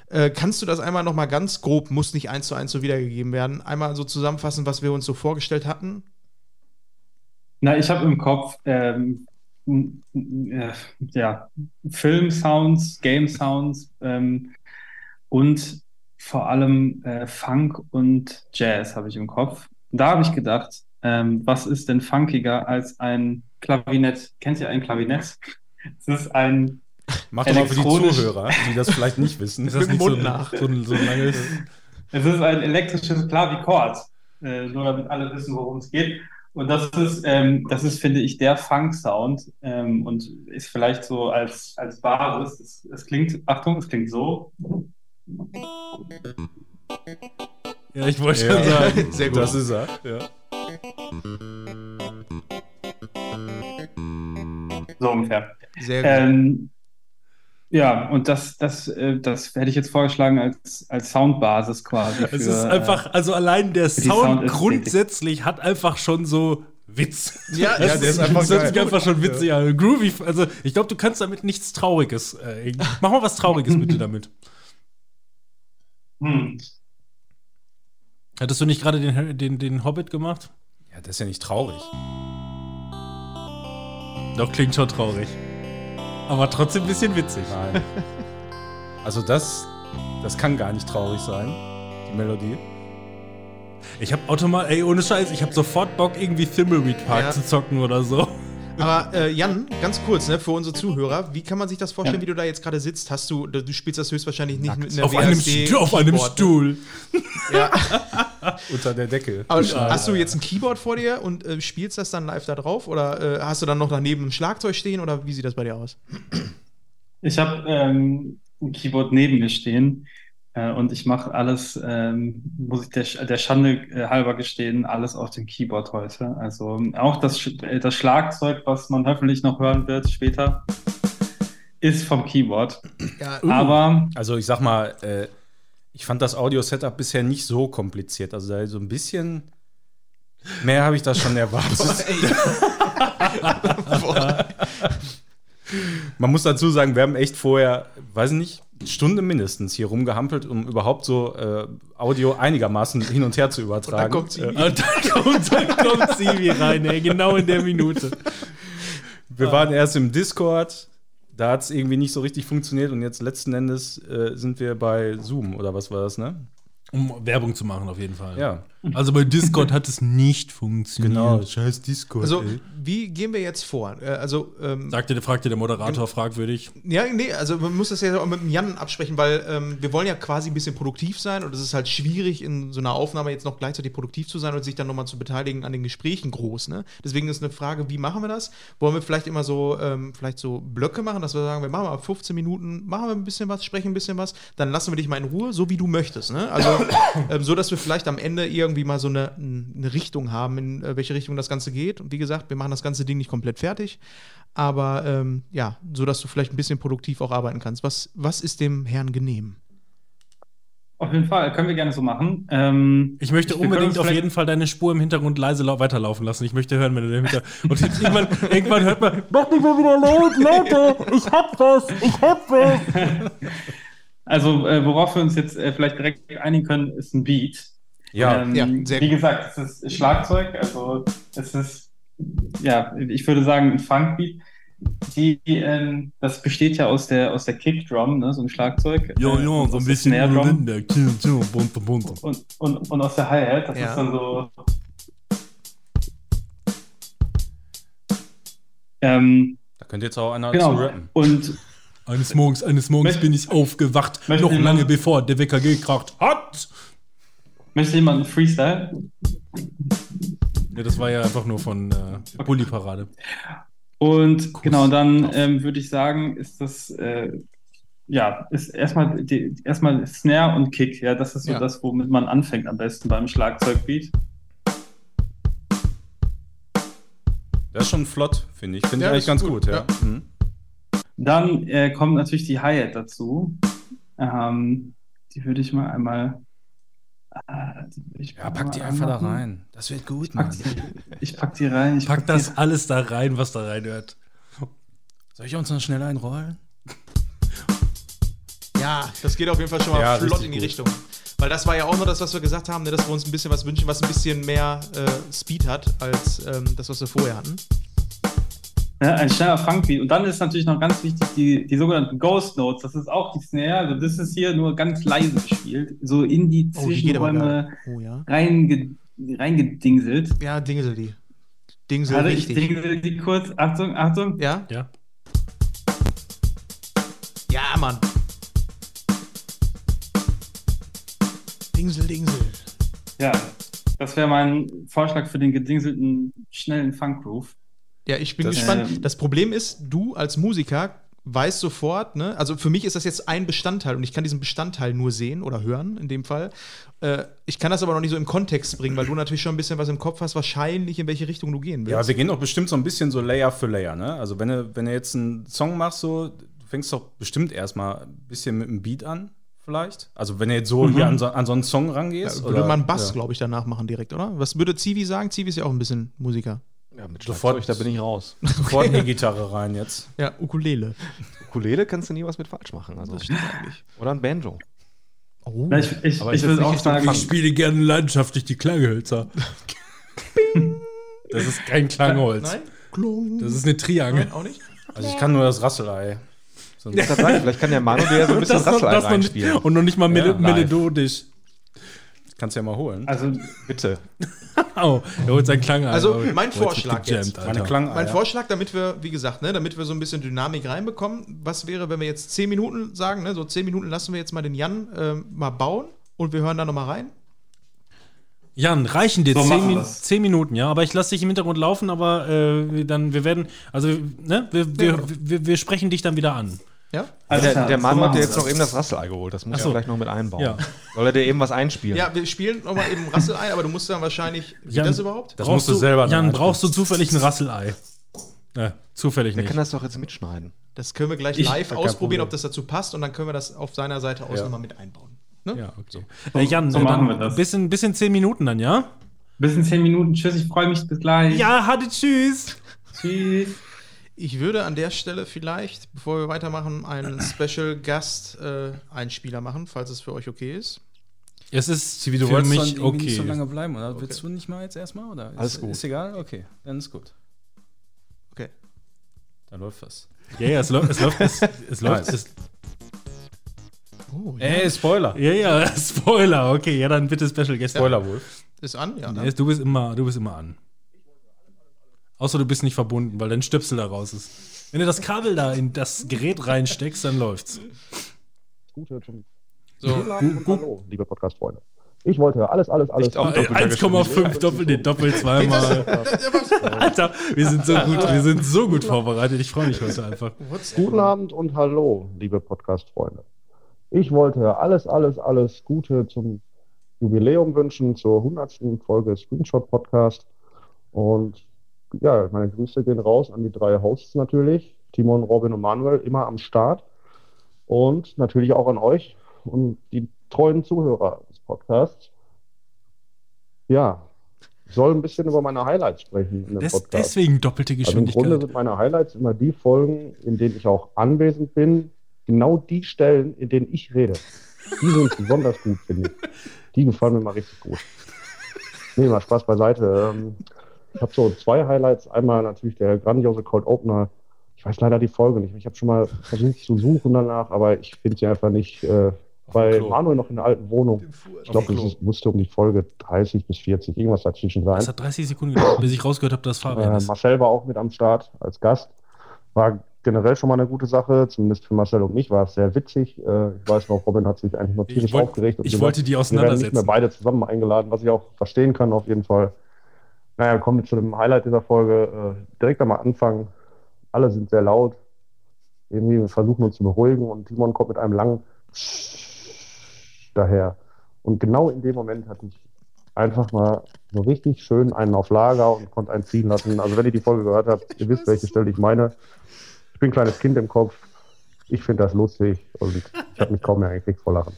Äh, kannst du das einmal noch mal ganz grob, muss nicht eins zu eins so wiedergegeben werden, einmal so zusammenfassen, was wir uns so vorgestellt hatten? Na, ich habe im Kopf ähm, äh, ja, Film-Sounds, Game-Sounds ähm, und vor allem äh, Funk und Jazz habe ich im Kopf. Da habe ich gedacht, ähm, was ist denn funkiger als ein Klavinett? Kennt ihr ein Klavinett? [LAUGHS] Es ist ein, Mach doch mal für die Zuhörer, die das vielleicht nicht wissen. [LAUGHS] Ist das nicht so Mund ein, nach. so so ein langes. es ist ein elektrisches Klavichord, äh, nur damit alle wissen, worum es geht. Und das ist, ähm, das ist, finde ich, der Funk-Sound ähm, und ist vielleicht so als, als Basis. Es, es klingt, Achtung, es klingt so. Ja, ich wollte Ja. schon sagen. [LAUGHS] Sehr gut. Das ist er. Ja. So ungefähr. Sehr gut. Ähm, ja, und das, das, äh, das hätte ich jetzt vorgeschlagen als, als Soundbasis quasi. Für, Es ist einfach, also allein der Sound grundsätzlich hat einfach schon so Witz. Ja, Das ja, der ist einfach das hört geil. sich einfach schon witzig an. Groovy, also ich glaube, du kannst damit nichts Trauriges. Äh, mach mal was Trauriges bitte damit. Äh, hm, Hattest du nicht gerade den, den, den Hobbit gemacht? Ja, das ist ja nicht traurig. Doch, klingt schon traurig. Aber trotzdem ein bisschen witzig. Nein. Also das, das kann gar nicht traurig sein, die Melodie. Ich hab automatisch, ey, ohne Scheiß, ich hab sofort Bock, irgendwie Thimbleweed Park Ja. zu zocken oder so. Aber äh, Jan, ganz kurz, ne, für unsere Zuhörer, wie kann man sich das vorstellen, Ja. wie du da jetzt gerade sitzt? Hast du, du spielst das höchstwahrscheinlich nicht mit einer Auf einem, auf einem ne? Stuhl. Ja. [LAUGHS] Unter der Decke. Aber hast du jetzt ein Keyboard vor dir und äh, spielst das dann live da drauf? Oder äh, hast du dann noch daneben ein Schlagzeug stehen? Oder wie sieht das bei dir aus? Ich habe ähm, ein Keyboard neben mir stehen äh, und ich mache alles, ähm, muss ich der, der Schande äh, halber gestehen, alles auf dem Keyboard heute. Also auch das, äh, das Schlagzeug, was man hoffentlich noch hören wird später, ist vom Keyboard. Ja, Aber Also ich sag mal, äh, ich fand das Audio-Setup bisher nicht so kompliziert. Also da so ein bisschen mehr habe ich da schon erwartet. [LAUGHS] [LAUGHS] Man muss dazu sagen, wir haben echt vorher, weiß ich nicht, Stunde mindestens hier rumgehampelt, um überhaupt so äh, Audio einigermaßen hin und her zu übertragen. kommt sie. Äh, Und dann kommt, dann kommt Sivi rein, ey, genau in der Minute. wir waren erst im Discord, da hat es irgendwie nicht so richtig funktioniert und jetzt letzten Endes äh, sind wir bei Zoom oder was war das, ne? Um Werbung zu machen, auf jeden Fall. Ja, Also bei Discord hat es nicht funktioniert. genau. Scheiß Discord. Also, ey. wie gehen wir jetzt vor? Äh, also, ähm, Sagte, fragte der Moderator fragwürdig. Ja, nee, also man muss das ja auch mit dem Jan absprechen, weil ähm, wir wollen ja quasi ein bisschen produktiv sein und es ist halt schwierig, in so einer Aufnahme jetzt noch gleichzeitig produktiv zu sein und sich dann nochmal zu beteiligen an den Gesprächen groß. Ne? Deswegen ist eine Frage, wie machen wir das? Wollen wir vielleicht immer so, ähm, vielleicht so Blöcke machen, dass wir sagen, wir machen mal 15 Minuten, machen wir ein bisschen was, sprechen ein bisschen was, dann lassen wir dich mal in Ruhe, so wie du möchtest. Ne? Also [COUGHS] ähm, so, dass wir vielleicht am Ende irgendwie mal so eine, eine Richtung haben, in äh, welche Richtung das Ganze geht. Und wie gesagt, wir machen das ganze Ding nicht komplett fertig. Aber ähm, ja, so dass du vielleicht ein bisschen produktiv auch arbeiten kannst. Was, was ist dem Herrn genehm? auf jeden Fall können wir gerne so machen. Ähm, Ich möchte unbedingt auf jeden Fall deine Spur im Hintergrund leise lau weiterlaufen lassen. Ich möchte hören, wenn du den Hinter Und irgendwann, [LAUGHS] irgendwann hört man, mach nicht mal wieder laut, lauter, ich hab was, ich hab was. [LAUGHS] Also, äh, worauf wir uns jetzt äh, vielleicht direkt einigen können, ist ein Beat. Ja, Ähm, ja, sehr wie gut. gesagt, es ist Schlagzeug, also es ist, ja, ich würde sagen, ein Funkbeat. Die, ähm, das besteht ja aus der, aus der Kickdrum, ne, so ein Schlagzeug. Ja, äh, ja, und so ein aus der bisschen Drum Rinder, Tschum, tschum, bunte, bunte. und, und, und aus der Hi-Hat. Das Ja. ist dann so. Ähm, da könnte jetzt auch einer genau. zu rappen. Und Eines Morgens, eines Morgens Möcht- bin ich aufgewacht, noch lange bevor der Wecker gekracht hat. Möchte jemand einen Freestyle? Ja, das war ja einfach nur von äh, Bully Parade. Und genau, dann drauf. ähm, würde ich sagen, ist das äh, ja ist erstmal die, erstmal Snare und Kick. Ja, das ist so Ja. das, womit man anfängt am besten beim Schlagzeugbeat. Das ist schon flott, finde ich. Finde Ja, ich eigentlich ganz gut, gut, ja. ja. Mhm. Dann äh, kommt natürlich die Hi-Hat dazu. Ähm, die würde ich mal einmal. Ich Ja, pack die einfach da anmachen. rein. Das wird gut, Pack Mann. die, ich pack die rein. Ich Pack die- das alles da rein, was da reinhört. Soll ich uns noch schnell einrollen? Ja, das geht auf jeden Fall schon mal Ja, flott in die gut. Richtung. Weil das war ja auch noch das, was wir gesagt haben, ne, dass wir uns ein bisschen was wünschen, was ein bisschen mehr äh, Speed hat, als ähm, das, was wir vorher hatten. Ja, ein schneller Funkbeat. Und dann ist natürlich noch ganz wichtig die, die sogenannten Ghost Notes. Das ist auch die Snare. Also das ist hier nur ganz leise gespielt. So in die Oh, die Zwischenräume geil. Oh ja. reinge, reingedingselt. Ja, Dingsel die. Dingsel ich richtig. dingel die kurz. Achtung, Achtung. Ja? Ja. Ja, Mann. Dingsel, Dingsel. Ja, das wäre mein Vorschlag für den gedingselten, schnellen Funk-Groove. Ja, ich bin Das- gespannt. Ähm. das Problem ist, du als Musiker weißt sofort, ne? Also für mich ist das jetzt ein Bestandteil und ich kann diesen Bestandteil nur sehen oder hören in dem Fall. Äh, ich kann das aber noch nicht so im Kontext bringen, weil du natürlich schon ein bisschen was im Kopf hast, wahrscheinlich in welche Richtung du gehen willst. Ja, wir gehen doch bestimmt so ein bisschen so Layer für Layer, ne? Also wenn du, wenn du jetzt einen Song machst, so, du fängst doch bestimmt erstmal ein bisschen mit einem Beat an, vielleicht. Also wenn du jetzt so hier an so, an so einen Song ja, rangehst. würde oder- man Bass, ja. glaube ich, danach machen direkt, oder? Was würde Zivi sagen? Zivi ist ja auch ein bisschen Musiker. Ja, mit Sofort- da bin ich raus. [LAUGHS] Sofort in die Gitarre rein jetzt. Ja, Ukulele. Ukulele kannst du nie was mit falsch machen. Also. Oder ein Banjo. Oh. Ja, ich ich, Aber ich würde auch nicht so sagen. Ich spiele gerne leidenschaftlich die Klanghölzer. [LAUGHS] Das ist kein Klangholz. Nein? Klung. Das ist eine Triangel. Nein, auch nicht? Also ich kann nur das Rasselei. Kann sagen, vielleicht kann der Manu dir ja so ein [LAUGHS] bisschen Das noch, Rassel das noch nicht, reinspielen. und noch nicht mal mel Ja, melodisch. Kannst du ja mal holen. Also, Bitte. [LAUGHS] Oh, er holt seinen Klang an. Also, mein oh, Vorschlag gejammt, jetzt. Klang. Mein Vorschlag, damit wir, wie gesagt, ne, damit wir so ein bisschen Dynamik reinbekommen, was wäre, wenn wir jetzt 10 Minuten sagen, ne, so 10 Minuten lassen wir jetzt mal den Jan ähm, mal bauen und wir hören da nochmal rein. Jan, reichen dir So zehn, Min zehn Minuten, ja? Aber ich lasse dich im Hintergrund laufen, aber äh, dann, wir werden, also, ne, wir, wir, wir, wir sprechen dich dann wieder an. Ja? alles Der, der so Manu hat jetzt noch eben das Rasselei geholt. Das muss Ach ich so. vielleicht noch mit einbauen. Ja. Soll er dir eben was einspielen? Ja, wir spielen nochmal eben Rassel ein, aber du musst dann wahrscheinlich. Geht Jan, das überhaupt? Das musst du selber Jan, brauchst du zufällig ein Rasselei? Ne, zufällig Der nicht. kann das doch jetzt mitschneiden. Das können wir gleich Ich- live ausprobieren, ob das dazu passt und dann können wir das auf seiner Seite aus Ja. nochmal mit einbauen. Ne? Ja, okay. Äh, Jan, so äh, machen dann wir das. Bisschen, bisschen zehn Minuten dann, ja? Bis in 10 Minuten. Tschüss, ich freue mich. Bis gleich. Ja, hatte tschüss. Tschüss. Ich würde an der Stelle vielleicht, bevor wir weitermachen, einen [CLEARS THROAT] Special Gast äh, Einspieler machen, falls es für euch okay ist. Es ist Wie du für wolltest mich okay. nicht so lange bleiben, oder? Willst du nicht mal jetzt erstmal? Oder ist, Alles gut. Ist egal? Okay, dann ist gut. Okay. Dann läuft das. Ja, ja, es läuft, es läuft, es, es läuft, es, Oh, ja. Ey, Spoiler. ja, ja, [LAUGHS] Spoiler, okay, ja, dann bitte Special Guest. Spoiler wohl. Ist an? Ja. Nee, Ne? du bist immer, du bist immer an. Außer du bist nicht verbunden, weil dein Stöpsel da raus ist. Wenn du das Kabel da in das Gerät reinsteckst, dann läuft's. Gute zum So. Hallo, liebe Podcast-Freunde. Ich wollte alles, alles, alles. Echt auch Äh, doppelter 1,5 Doppel, nee, doppelt zweimal. [LAUGHS] Alter, wir sind so gut, wir sind so gut vorbereitet. Ich freue mich heute einfach. Guten Abend und hallo, liebe Podcast-Freunde. Ich wollte alles, alles, alles Gute zum Jubiläum wünschen, zur 100. Folge Screenshot Podcast. Und ja, meine Grüße gehen raus an die drei Hosts natürlich, Timon, Robin und Manuel, immer am Start. Und natürlich auch an euch und die treuen Zuhörer des Podcasts. Ja, ich soll ein bisschen über meine Highlights sprechen in dem Des, Podcast. deswegen doppelte Also im Grunde Geschwindigkeit. sind meine Highlights immer die Folgen, in denen ich auch anwesend bin. Genau die Stellen, in denen ich rede. Die sind [LAUGHS] besonders gut, finde ich. Die gefallen mir mal richtig gut. Nee, mal Spaß beiseite. Ich habe so zwei Highlights. Einmal natürlich der grandiose Cold Opener. Ich weiß leider die Folge nicht. Ich habe schon mal versucht zu suchen danach, aber ich finde sie einfach nicht. Äh, bei. Manuel noch in der alten Wohnung. Ich glaube, es musste um die Folge 30 bis 40, irgendwas dazwischen sein. Das hat 30 Sekunden gedauert, bis ich rausgehört habe, dass Fabian Äh, ist. Marcel war auch mit am Start als Gast. War generell schon mal eine gute Sache, zumindest für Marcel und mich war es sehr witzig. Äh, ich weiß noch, Robin hat sich eigentlich noch tierisch wollt- aufgeregt. und ich wollte die Wir werden nicht auseinandersetzen. mehr beide zusammen eingeladen, was ich auch verstehen kann auf jeden Fall. Naja, kommen wir zu dem Highlight dieser Folge. Äh, direkt einmal anfangen. Alle sind sehr laut. Irgendwie wir versuchen uns zu beruhigen und Timon kommt mit einem langen daher. Und genau in dem Moment hatte ich einfach mal so richtig schön einen auf Lager und konnte einen ziehen lassen. Also wenn ihr die Folge gehört habt, ihr wisst, welche Stelle ich meine. Ich bin ein kleines Kind im Kopf. Ich finde das lustig und ich habe mich kaum mehr gekriegt vor Lachen.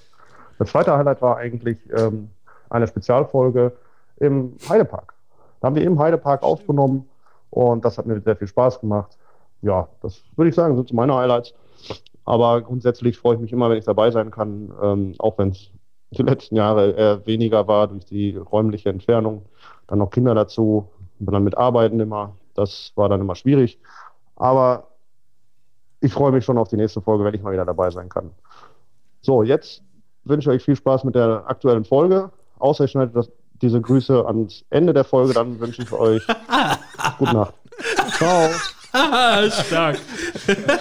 Das zweite Highlight war eigentlich ähm, eine Spezialfolge im Heidepark. Da haben wir im Heidepark aufgenommen und das hat mir sehr viel Spaß gemacht. Ja, das würde ich sagen, sind so meine Highlights. Aber grundsätzlich freue ich mich immer, wenn ich dabei sein kann, ähm, auch wenn es die letzten Jahre eher weniger war durch die räumliche Entfernung. Dann noch Kinder dazu, und dann mit Arbeiten immer. Das war dann immer schwierig. Aber ich freue mich schon auf die nächste Folge, wenn ich mal wieder dabei sein kann. So, jetzt wünsche ich euch viel Spaß mit der aktuellen Folge. Außer ich schneide das, diese Grüße ans Ende der Folge, dann wünsche ich euch [LAUGHS] gute Nacht. Ciao. [LAUGHS] Stark.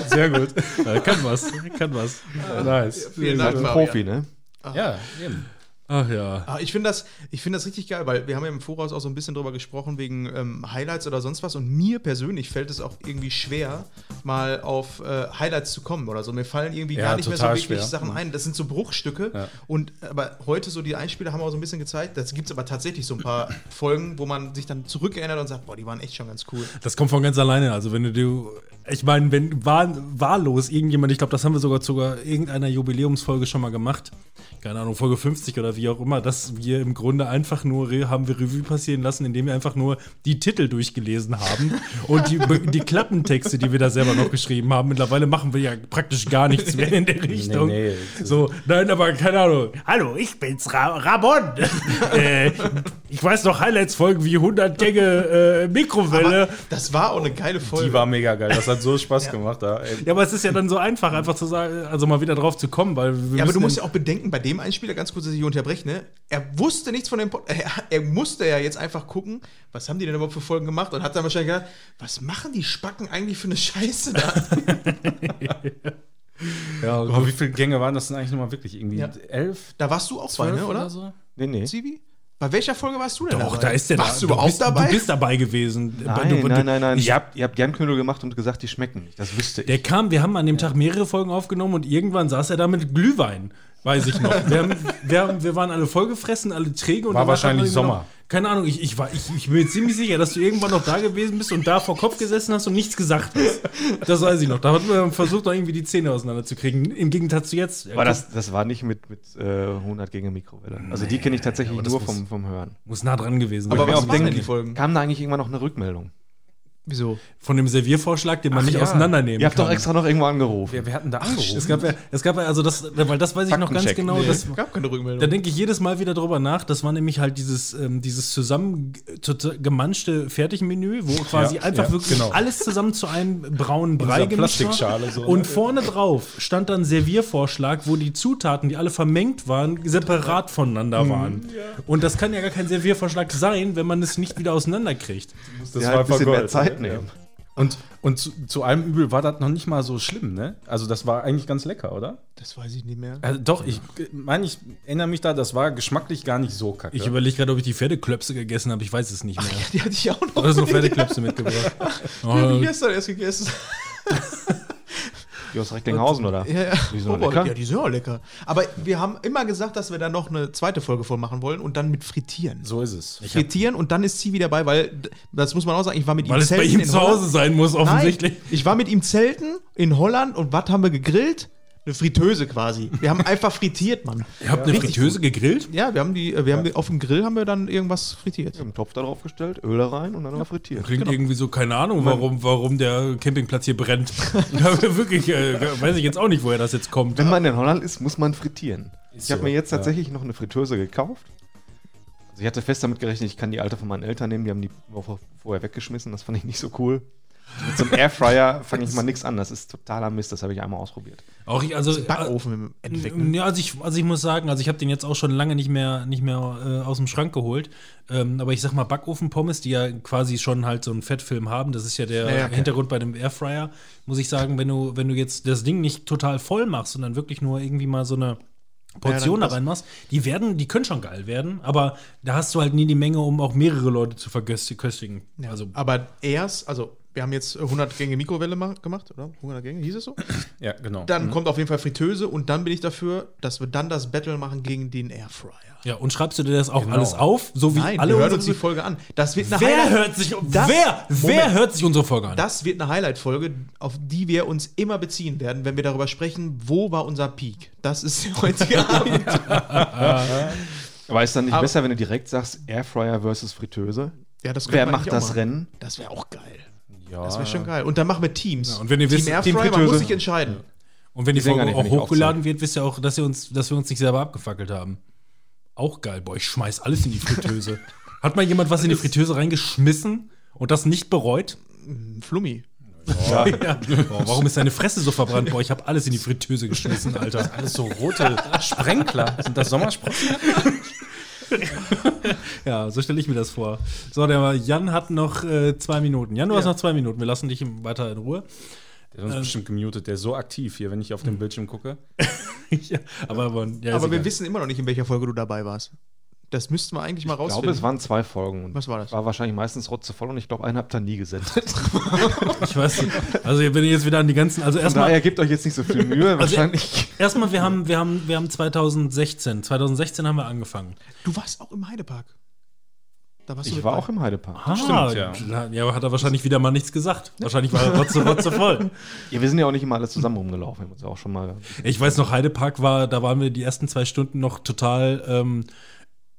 Sehr gut. Ja, kann was. Kann was. Nice. Vielen Dank. Profi, ne? Ja, eben. Ach ja. Ah, ich finde das, ich finde das richtig geil, weil wir haben ja im Voraus auch so ein bisschen drüber gesprochen wegen ähm, Highlights oder sonst was und mir persönlich fällt es auch irgendwie schwer, mal auf äh, Highlights zu kommen oder so. Mir fallen irgendwie Ja, gar nicht mehr so wirklich schwer. Sachen ein. Das sind so Bruchstücke Ja. und aber heute so die Einspieler haben auch so ein bisschen gezeigt. Das gibt es aber tatsächlich so ein paar [CLEARS THROAT] Folgen, wo man sich dann zurückerinnert und sagt, boah, die waren echt schon ganz cool. Das kommt von ganz alleine. Also wenn du, Ich meine, wenn wahl, wahllos irgendjemand, ich glaube, das haben wir sogar sogar irgendeiner Jubiläumsfolge schon mal gemacht. Keine Ahnung, Folge 50 oder wie auch immer, dass wir im Grunde einfach nur haben wir Revue passieren lassen, indem wir einfach nur die Titel durchgelesen haben [LAUGHS] und die, die Klappentexte, die wir da selber noch geschrieben haben. Mittlerweile machen wir ja praktisch gar nichts mehr in der Richtung. nee, so, nein, aber keine Ahnung. Hallo, ich bin's, Ra Ramon. [LAUGHS] äh, ich weiß noch Highlights-Folgen wie 100 Gänge äh, Mikrowelle. Das war auch eine geile Folge. Die war mega geil. Das hat so Spaß [LAUGHS] gemacht. Da, ey. Ja, aber es ist ja dann so einfach, einfach zu sagen, also mal wieder drauf zu kommen, weil wir Ja, aber du musst ja auch bedenken, bei dem Einspieler, ganz kurz, dass ich unterbreche, ne? er wusste nichts von dem Pod er, [LAUGHS] er musste ja jetzt einfach gucken, was haben die denn überhaupt für Folgen gemacht und hat dann wahrscheinlich gedacht, was machen die Spacken eigentlich für eine Scheiße da? [LAUGHS] ja, Aber wie viele Gänge waren das denn eigentlich nochmal wirklich? Irgendwie Ja. elf? Da warst du auch bei, Zwölf ne, oder? oder so? Nee, nee. Zivi? Bei welcher Folge warst du denn Doch, dabei? da ist der Warst da. du überhaupt bist, dabei? Du bist dabei gewesen. Nein, du, du, nein, nein, nein. Ich, ihr habt, ihr habt Gernknödel gemacht und gesagt, die schmecken nicht. Das wüsste ich. der kam, wir haben an dem Tag mehrere Folgen aufgenommen und irgendwann saß er da mit Glühwein. Weiß ich noch. wir, haben, wir, haben, wir waren alle vollgefressen, alle träge. Und War da wahrscheinlich Sommer. Noch, keine Ahnung, ich, ich, war, ich, ich bin mir ziemlich sicher, dass du irgendwann noch da gewesen bist und da vor Kopf gesessen hast und nichts gesagt hast. Das weiß ich noch. Da hat man versucht, noch irgendwie die Zähne auseinanderzukriegen. Im Gegensatz zu jetzt. Aber das, das war nicht mit, mit äh, 100 Gänge Mikrowelle. Also die kenne ich tatsächlich aber nur muss- vom, vom Hören. muss nah dran gewesen Aber sein. was auch waren denn denken, die Folgen? Kam da eigentlich irgendwann noch eine Rückmeldung? Wieso? Von dem Serviervorschlag, den man Ach nicht ja. auseinandernehmen Ihr habt kann. doch extra noch irgendwo angerufen. Wir, wir hatten da angerufen. Es gab ja, es gab ja, also das, weil das weiß ich noch ganz genau. Nee. Das, Gab keine Rückmeldung. da denke ich jedes Mal wieder drüber nach. Das war nämlich halt dieses, ähm, dieses zusammengemanschte Fertigmenü, wo quasi Ja, einfach ja, wirklich genau. alles zusammen zu einem braunen Brei gemischt war. Plastikschale so, ne? Und vorne drauf stand dann Serviervorschlag, wo die Zutaten, die alle vermengt waren, separat voneinander waren. Und das kann ja gar kein Serviervorschlag sein, wenn man es nicht wieder auseinanderkriegt. das Ja, halt ein bisschen voll mehr Gold, Zeit ne? nehmen. Und, und zu, zu allem Übel war das noch nicht mal so schlimm, ne? Also das war eigentlich ganz lecker, oder? das weiß ich nicht mehr. Also doch, ich meine, ich erinnere mich da, das war geschmacklich gar nicht so kacke. Ich überlege gerade, ob ich die Pferdeklöpse gegessen habe. Ich weiß es nicht mehr. Die hatte ich auch noch. Oder so Pferdeklöpse mitgebracht. Die hab Oh, ich gestern erst gegessen. [LAUGHS] Die aus Recklinghausen, oder? Ja, ja. Die sind Oh, lecker. ja, die sind auch lecker. Aber wir haben immer gesagt, dass wir da noch eine zweite Folge von machen wollen und dann mit Frittieren. so ist es. Frittieren und dann ist sie wieder dabei, weil das muss man auch sagen, ich war mit weil ihm es bei zelten ihm in zu Holland. Hause sein muss, offensichtlich. Nein, ich war mit ihm zelten in Holland und was haben wir gegrillt? Eine Fritteuse quasi. Wir haben einfach frittiert, Mann. Ihr habt eine Richtig Fritteuse gegrillt? Ja, wir haben die, äh, wir haben die, auf dem Grill haben wir dann irgendwas frittiert. Einen Topf da drauf gestellt, Öl da rein und dann noch frittiert. Klingt irgendwie so, keine Ahnung, warum, warum der Campingplatz hier brennt. [LAUGHS] [LAUGHS] ja, wirklich, äh, weiß ich jetzt auch nicht, woher das jetzt kommt. Wenn man in Holland ist, muss man frittieren. Ich habe so, mir jetzt ja. tatsächlich noch eine Fritteuse gekauft. Also ich hatte fest damit gerechnet, ich kann die alte von meinen Eltern nehmen, die haben die vorher weggeschmissen, das fand ich nicht so cool. Mit so einem Airfryer [LAUGHS] fange ich mal nichts an, das ist totaler Mist, das habe ich einmal ausprobiert. Auch ich, also, Backofen im Endeffekt. äh, Ne? ja, also ich, also ich muss sagen, also ich habe den jetzt auch schon lange nicht mehr, nicht mehr äh, aus dem Schrank geholt. Ähm, aber ich sag mal, Backofen-Pommes, die ja quasi schon halt so einen Fettfilm haben, das ist ja der Ja, ja, okay. Hintergrund bei dem Airfryer, muss ich sagen, wenn du, wenn du jetzt das Ding nicht total voll machst und dann wirklich nur irgendwie mal so eine Portion Ja, da reinmachst, die werden, die können schon geil werden, aber da hast du halt nie die Menge, um auch mehrere Leute zu verköstigen. Also Aber erst, also wir haben jetzt 100 Gänge Mikrowelle ma- gemacht, oder? 100 Gänge, hieß es so? [CLEARS THROAT] Ja, genau. Dann kommt auf jeden Fall Fritteuse und dann bin ich dafür, dass wir dann das Battle machen gegen den Airfryer. Ja, und schreibst du dir das auch Genau. alles auf? So wie Nein, alle wir hören unsere- uns die Folge an. Das wird eine Wer Highlight- hört sich Das- wer wer Moment. hört sich unsere Folge an? Das wird eine Highlight-Folge, auf die wir uns immer beziehen werden, wenn wir darüber sprechen, wo war unser Peak. Das ist der heutige [LAUGHS] Abend. Aber ist dann nicht Aber- besser, wenn du direkt sagst, Airfryer versus Fritteuse? Ja, das Wer macht das machen. Rennen? Das wäre auch geil. Ja. Das wäre schon geil. Und dann machen wir Teams. Ja, und wenn ihr wisst, Team Team Airfryer, man Fritteuse. muss sich entscheiden. Und wenn die, Die Sänger Folge nicht, auch hochgeladen wird, wisst ihr auch, dass, ihr uns, dass wir uns nicht selber abgefackelt haben. Auch geil. Boah, ich schmeiß alles in die Fritteuse. [LAUGHS] Hat mal jemand was in die Fritteuse reingeschmissen und das nicht bereut? Flummi. Ja. [LAUGHS] Boah, warum ist deine Fresse so verbrannt? Boah, ich habe alles in die Fritteuse geschmissen, Alter. Alles so rote Sprenkler. Sind das Sommersprossen? [LAUGHS] [LAUGHS] Ja, so stelle ich mir das vor. So, der Jan hat noch äh, zwei Minuten. Jan, du hast noch zwei Minuten. Wir lassen dich weiter in Ruhe. Der ist uns bestimmt gemutet. Der ist so aktiv hier, wenn ich auf den Bildschirm gucke. [LAUGHS] ja, aber aber, ja, Aber wir wissen immer noch nicht, in welcher Folge du dabei warst. Das müssten wir eigentlich mal Ich glaube, rausfinden. es waren zwei Folgen. Und Was war das? War wahrscheinlich meistens rotzevoll und ich glaube, einen habt ihr nie gesendet. [LAUGHS] Ich weiß nicht. Also, wenn ihr jetzt wieder an die ganzen. Also, erstmal. daher gebt euch jetzt nicht so viel [LAUGHS] Mühe. wahrscheinlich. Erstmal, wir haben, wir, haben, wir haben 2016. 2016 haben wir angefangen. du warst auch im Heidepark. Da warst du Ich war bei. auch im Heidepark. Ah, Stimmt, ja. ja, aber hat er wahrscheinlich wieder mal nichts gesagt. Wahrscheinlich war er rotze, rotze voll. [LAUGHS] Ja, wir sind ja auch nicht immer alle zusammen rumgelaufen. Wir haben uns ja auch schon mal. Ich weiß noch, Heidepark war, da waren wir die ersten zwei Stunden noch total, ähm,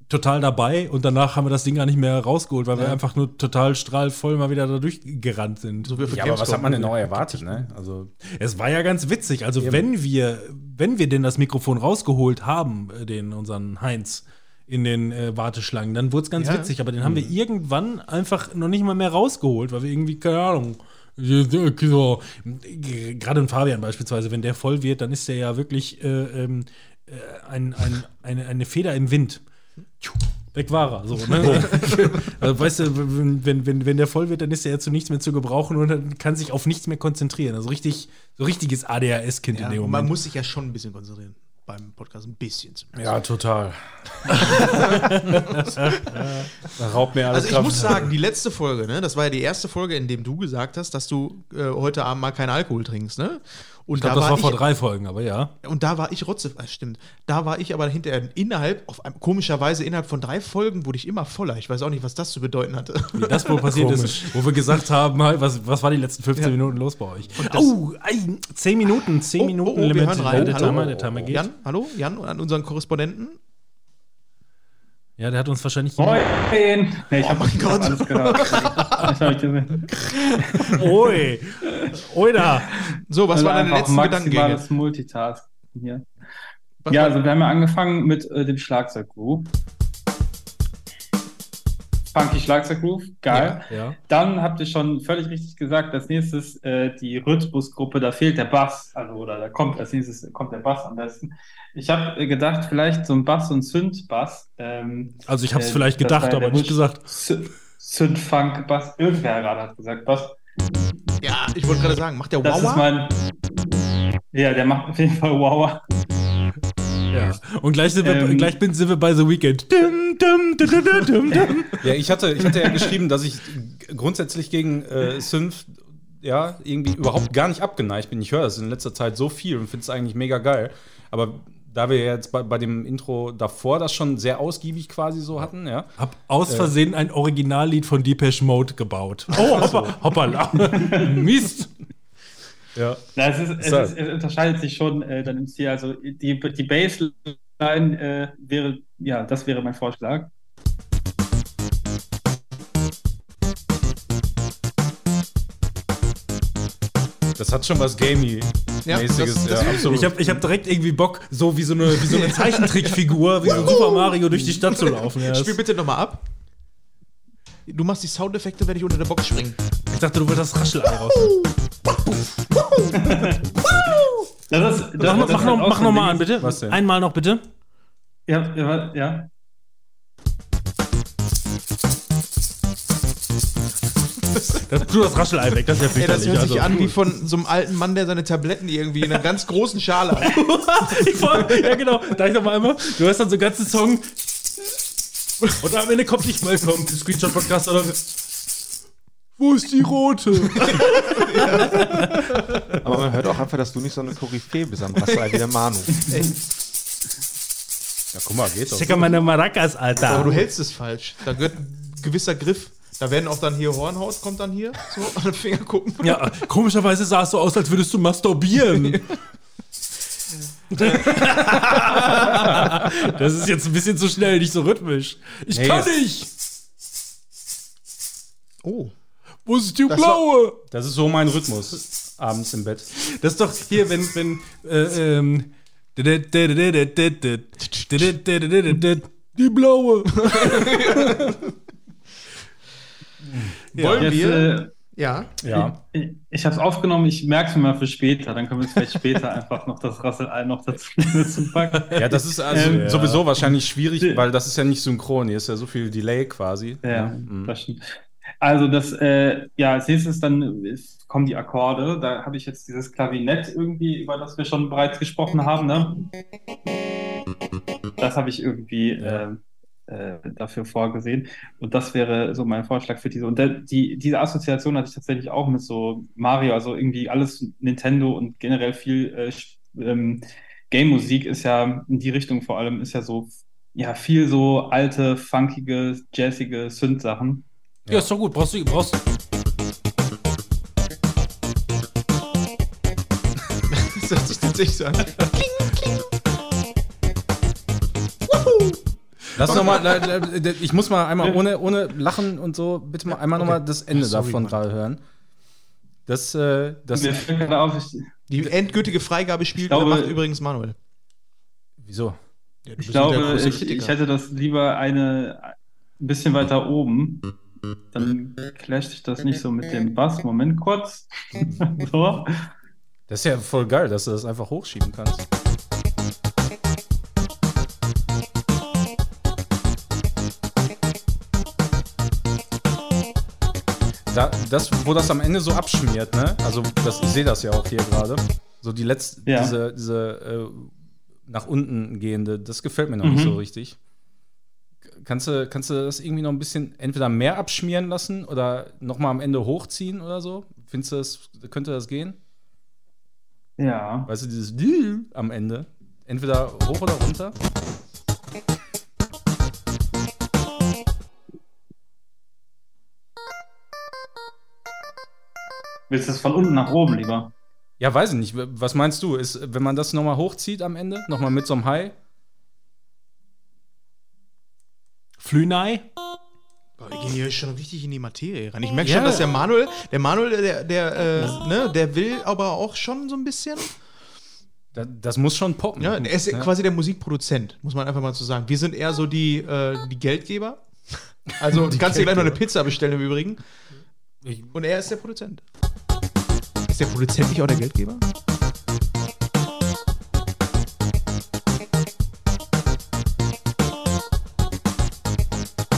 total dabei und danach haben wir das Ding gar nicht mehr rausgeholt, weil wir einfach nur total strahlvoll mal wieder da durchgerannt sind. So Ja, aber was hat man denn neu erwartet, ne? Also, Es war ja ganz witzig. Also, wenn wir, wenn wir denn das Mikrofon rausgeholt haben, äh, den unseren Heinz in den äh, Warteschlangen, dann wurde es ganz Ja. witzig. Aber den haben wir irgendwann einfach noch nicht mal mehr rausgeholt, weil wir irgendwie, keine Ahnung. So, gerade ein Fabian beispielsweise, wenn der voll wird, dann ist der ja wirklich äh, ähm, äh, ein, ein, eine, eine Feder im Wind. Weg war er. So, ne? [LAUGHS] [LAUGHS] also, weißt du, wenn, wenn, wenn, der voll wird, dann ist er ja zu nichts mehr zu gebrauchen und dann kann sich auf nichts mehr konzentrieren. Also richtig, so richtiges ADHS-Kind Ja, in dem man Moment. muss sich ja schon ein bisschen konzentrieren. Beim Podcast ein bisschen zumindest. ja, total. [LAUGHS] da raubt mir alles Also ich muss sagen, die letzte Folge, ne, das war ja die erste Folge, in dem du gesagt hast, dass du äh, heute Abend mal keinen Alkohol trinkst, ne? Und ich glaube, das war vor ich, drei Folgen, aber ja. und da war ich rotze, äh, stimmt. Da war ich aber hinterher innerhalb, auf komischerweise innerhalb von drei Folgen wurde ich immer voller. Ich weiß auch nicht, was das zu bedeuten hatte. Wie das wohl passiert ist, wo wir gesagt haben, halt, was, was war die letzten 15 Ja. Minuten los bei euch? das- Oh, ei, 10 Minuten, 10 Minuten wir Limit. hören rein. Der Hallo? Timer, der Timer geht. Jan, hallo, Jan, an unseren Korrespondenten. Ja, der hat uns wahrscheinlich. Moin! Nee, ich Oh habe mein Gott. alles gehört. das habe ich gesehen. [LAUGHS] Oi! Oi da! So, was Also waren deine letzten Gedankengänge? maximales Multitasking hier. Was ja, also wir haben ja angefangen mit äh, dem Schlagzeuggroove. Funky Schlagzeuggroove, geil. Ja, ja. Dann habt ihr schon völlig richtig gesagt, als nächstes äh, die Rhythmusgruppe, da fehlt der Bass, also oder da kommt als nächstes kommt der Bass am besten. Ich habe äh, gedacht, vielleicht so ein Bass und Synth-Bass. Ähm, Also ich habe es äh, vielleicht gedacht, aber nicht gesagt. Sy- Synth-Funk-Bass, irgendwer gerade hat gesagt, Bass. Ja, ich wollte gerade sagen, macht der Das ist Wawa? mein. Ja, der macht auf jeden Fall Wow. Ja. Und gleich sind, wir, Ähm. gleich sind wir bei The Weekend. Dum, dum, dum. Ja, ich hatte, ich hatte ja geschrieben, dass ich grundsätzlich gegen äh, Synth ja irgendwie überhaupt gar nicht abgeneigt bin. Ich höre das in letzter Zeit so viel und finde es eigentlich mega geil. Aber da wir jetzt bei, bei dem Intro davor das schon sehr ausgiebig quasi so hatten, ja. Hab aus Versehen ein Originallied von Depeche Mode gebaut. Oh, hoppa, hoppala. [LAUGHS] Mist. Ja. Na, es, ist, es, So. ist, es unterscheidet sich schon äh, dann im Stil. Also die, die Bassline äh, wäre, ja, das wäre mein Vorschlag. Das hat schon was Gamey-mäßiges. Ja, das- das- ja, absolut. Ich habe ich hab direkt irgendwie Bock, so wie so eine, wie so eine Zeichentrickfigur, wie so ein Super Mario durch die Stadt zu laufen. Ja, Spiel bitte nochmal ab. Du machst die Soundeffekte, wenn ich unter der Box springe. ich dachte, du würdest das Raschelei raus. Das ist, das, Mach, das mach, noch, mach noch mal an, bitte. Was denn? Einmal noch, bitte. Ja, ja, ja. Das, tu das Raschelei weg, das ist ja Ey, das hört sich also. an wie von so einem alten Mann, der seine Tabletten irgendwie in einer ganz großen Schale hat. [LAUGHS] Voll, ja, genau. Da ich noch mal einmal. Du hast dann so einen ganzen Song. Und am Ende kommt nicht mal vom Screenshot-Podcast oder. Wo ist die rote? [LAUGHS] Aber man hört auch einfach, dass du nicht so eine Koryphäe bist am Rassel wie der Manu. ja, guck mal, geht doch. Checker meine Maracas, Alter. Aber du hältst es falsch. Da gehört ein gewisser Griff. Da werden auch dann hier Hornhaut, kommt dann hier so [LAUGHS] an den Finger gucken. Ja, komischerweise sah es so aus, als würdest du masturbieren. [LAUGHS] das ist jetzt ein bisschen zu schnell, nicht so rhythmisch. Ich Nee, kann nicht. Oh. Wo ist die Das blaue? Das ist so mein Rhythmus abends im Bett. Das ist doch hier, wenn, wenn, äh, ähm, die blaue. [LAUGHS] Wollen Jetzt, wir? äh, Ja. Ja. Ich, ich habe es aufgenommen, ich merke es mir mal für später, dann können wir es vielleicht später einfach noch das Rasselei noch dazu, [LAUGHS] dazu packen. Ja, das ist also Ähm, sowieso wahrscheinlich schwierig, Ja. weil das ist ja nicht synchron. Hier ist ja so viel Delay quasi. Ja, Mhm. das stimmt. Also das, äh, ja, als nächstes dann ist, kommen die Akkorde. Da habe ich jetzt dieses Klavinett irgendwie, über das wir schon bereits gesprochen haben, ne? Das habe ich irgendwie ähm, äh, dafür vorgesehen. Und das wäre so mein Vorschlag für diese. Und der, die, diese Assoziation hatte ich tatsächlich auch mit so Mario, also irgendwie alles Nintendo und generell viel äh, ähm, Game-Musik ist ja in die Richtung vor allem, ist ja so ja, viel so alte, funkige, jazzige Synth-Sachen. Ja, ist doch gut. Brauchst du, brauchst du. [LAUGHS] Das hört sich tatsächlich so an. Lass noch mal, ich muss mal einmal ohne, ohne Lachen und so, bitte mal einmal noch mal das Ende Sorry, davon gerade hören. Das, äh, das, Mir fällt gerade auf, ich, Die endgültige Freigabe spielt glaube- macht übrigens Manuel. wieso? Ja, ich glaube, ich, ich hätte das lieber eine ein bisschen weiter oben. Dann clasht sich das nicht so mit dem Bass. Moment kurz. [LAUGHS] so. Das ist ja voll geil, dass du das einfach hochschieben kannst. Da, das, wo das am Ende so abschmiert, ne? Also das, ich sehe das ja auch hier gerade. So die letzte, Ja. diese, diese äh, nach unten gehende, das gefällt mir noch nicht Mhm. so richtig. Kannst du, kannst du das irgendwie noch ein bisschen entweder mehr abschmieren lassen oder nochmal am Ende hochziehen oder so? Findest du das, könnte das gehen? Ja. Weißt du, dieses Dü am Ende. Entweder hoch oder runter. Willst du es von unten nach oben lieber? Ja, weiß ich nicht. Was meinst du? Ist, wenn man das nochmal hochzieht am Ende, nochmal mit so einem High? Flünei? Wir gehen hier schon richtig in die Materie rein. Ich merke Ja. schon, dass der Manuel, der Manuel, der, der, äh, ne, der will aber auch schon so ein bisschen. Das, das muss schon poppen. Ja, er ist Ja. quasi der Musikproduzent, muss man einfach mal so sagen. Wir sind eher so die, äh, die Geldgeber. Also, du kannst dir gleich noch eine Pizza bestellen im Übrigen. Und er ist der Produzent. Ist der Produzent nicht auch der Geldgeber?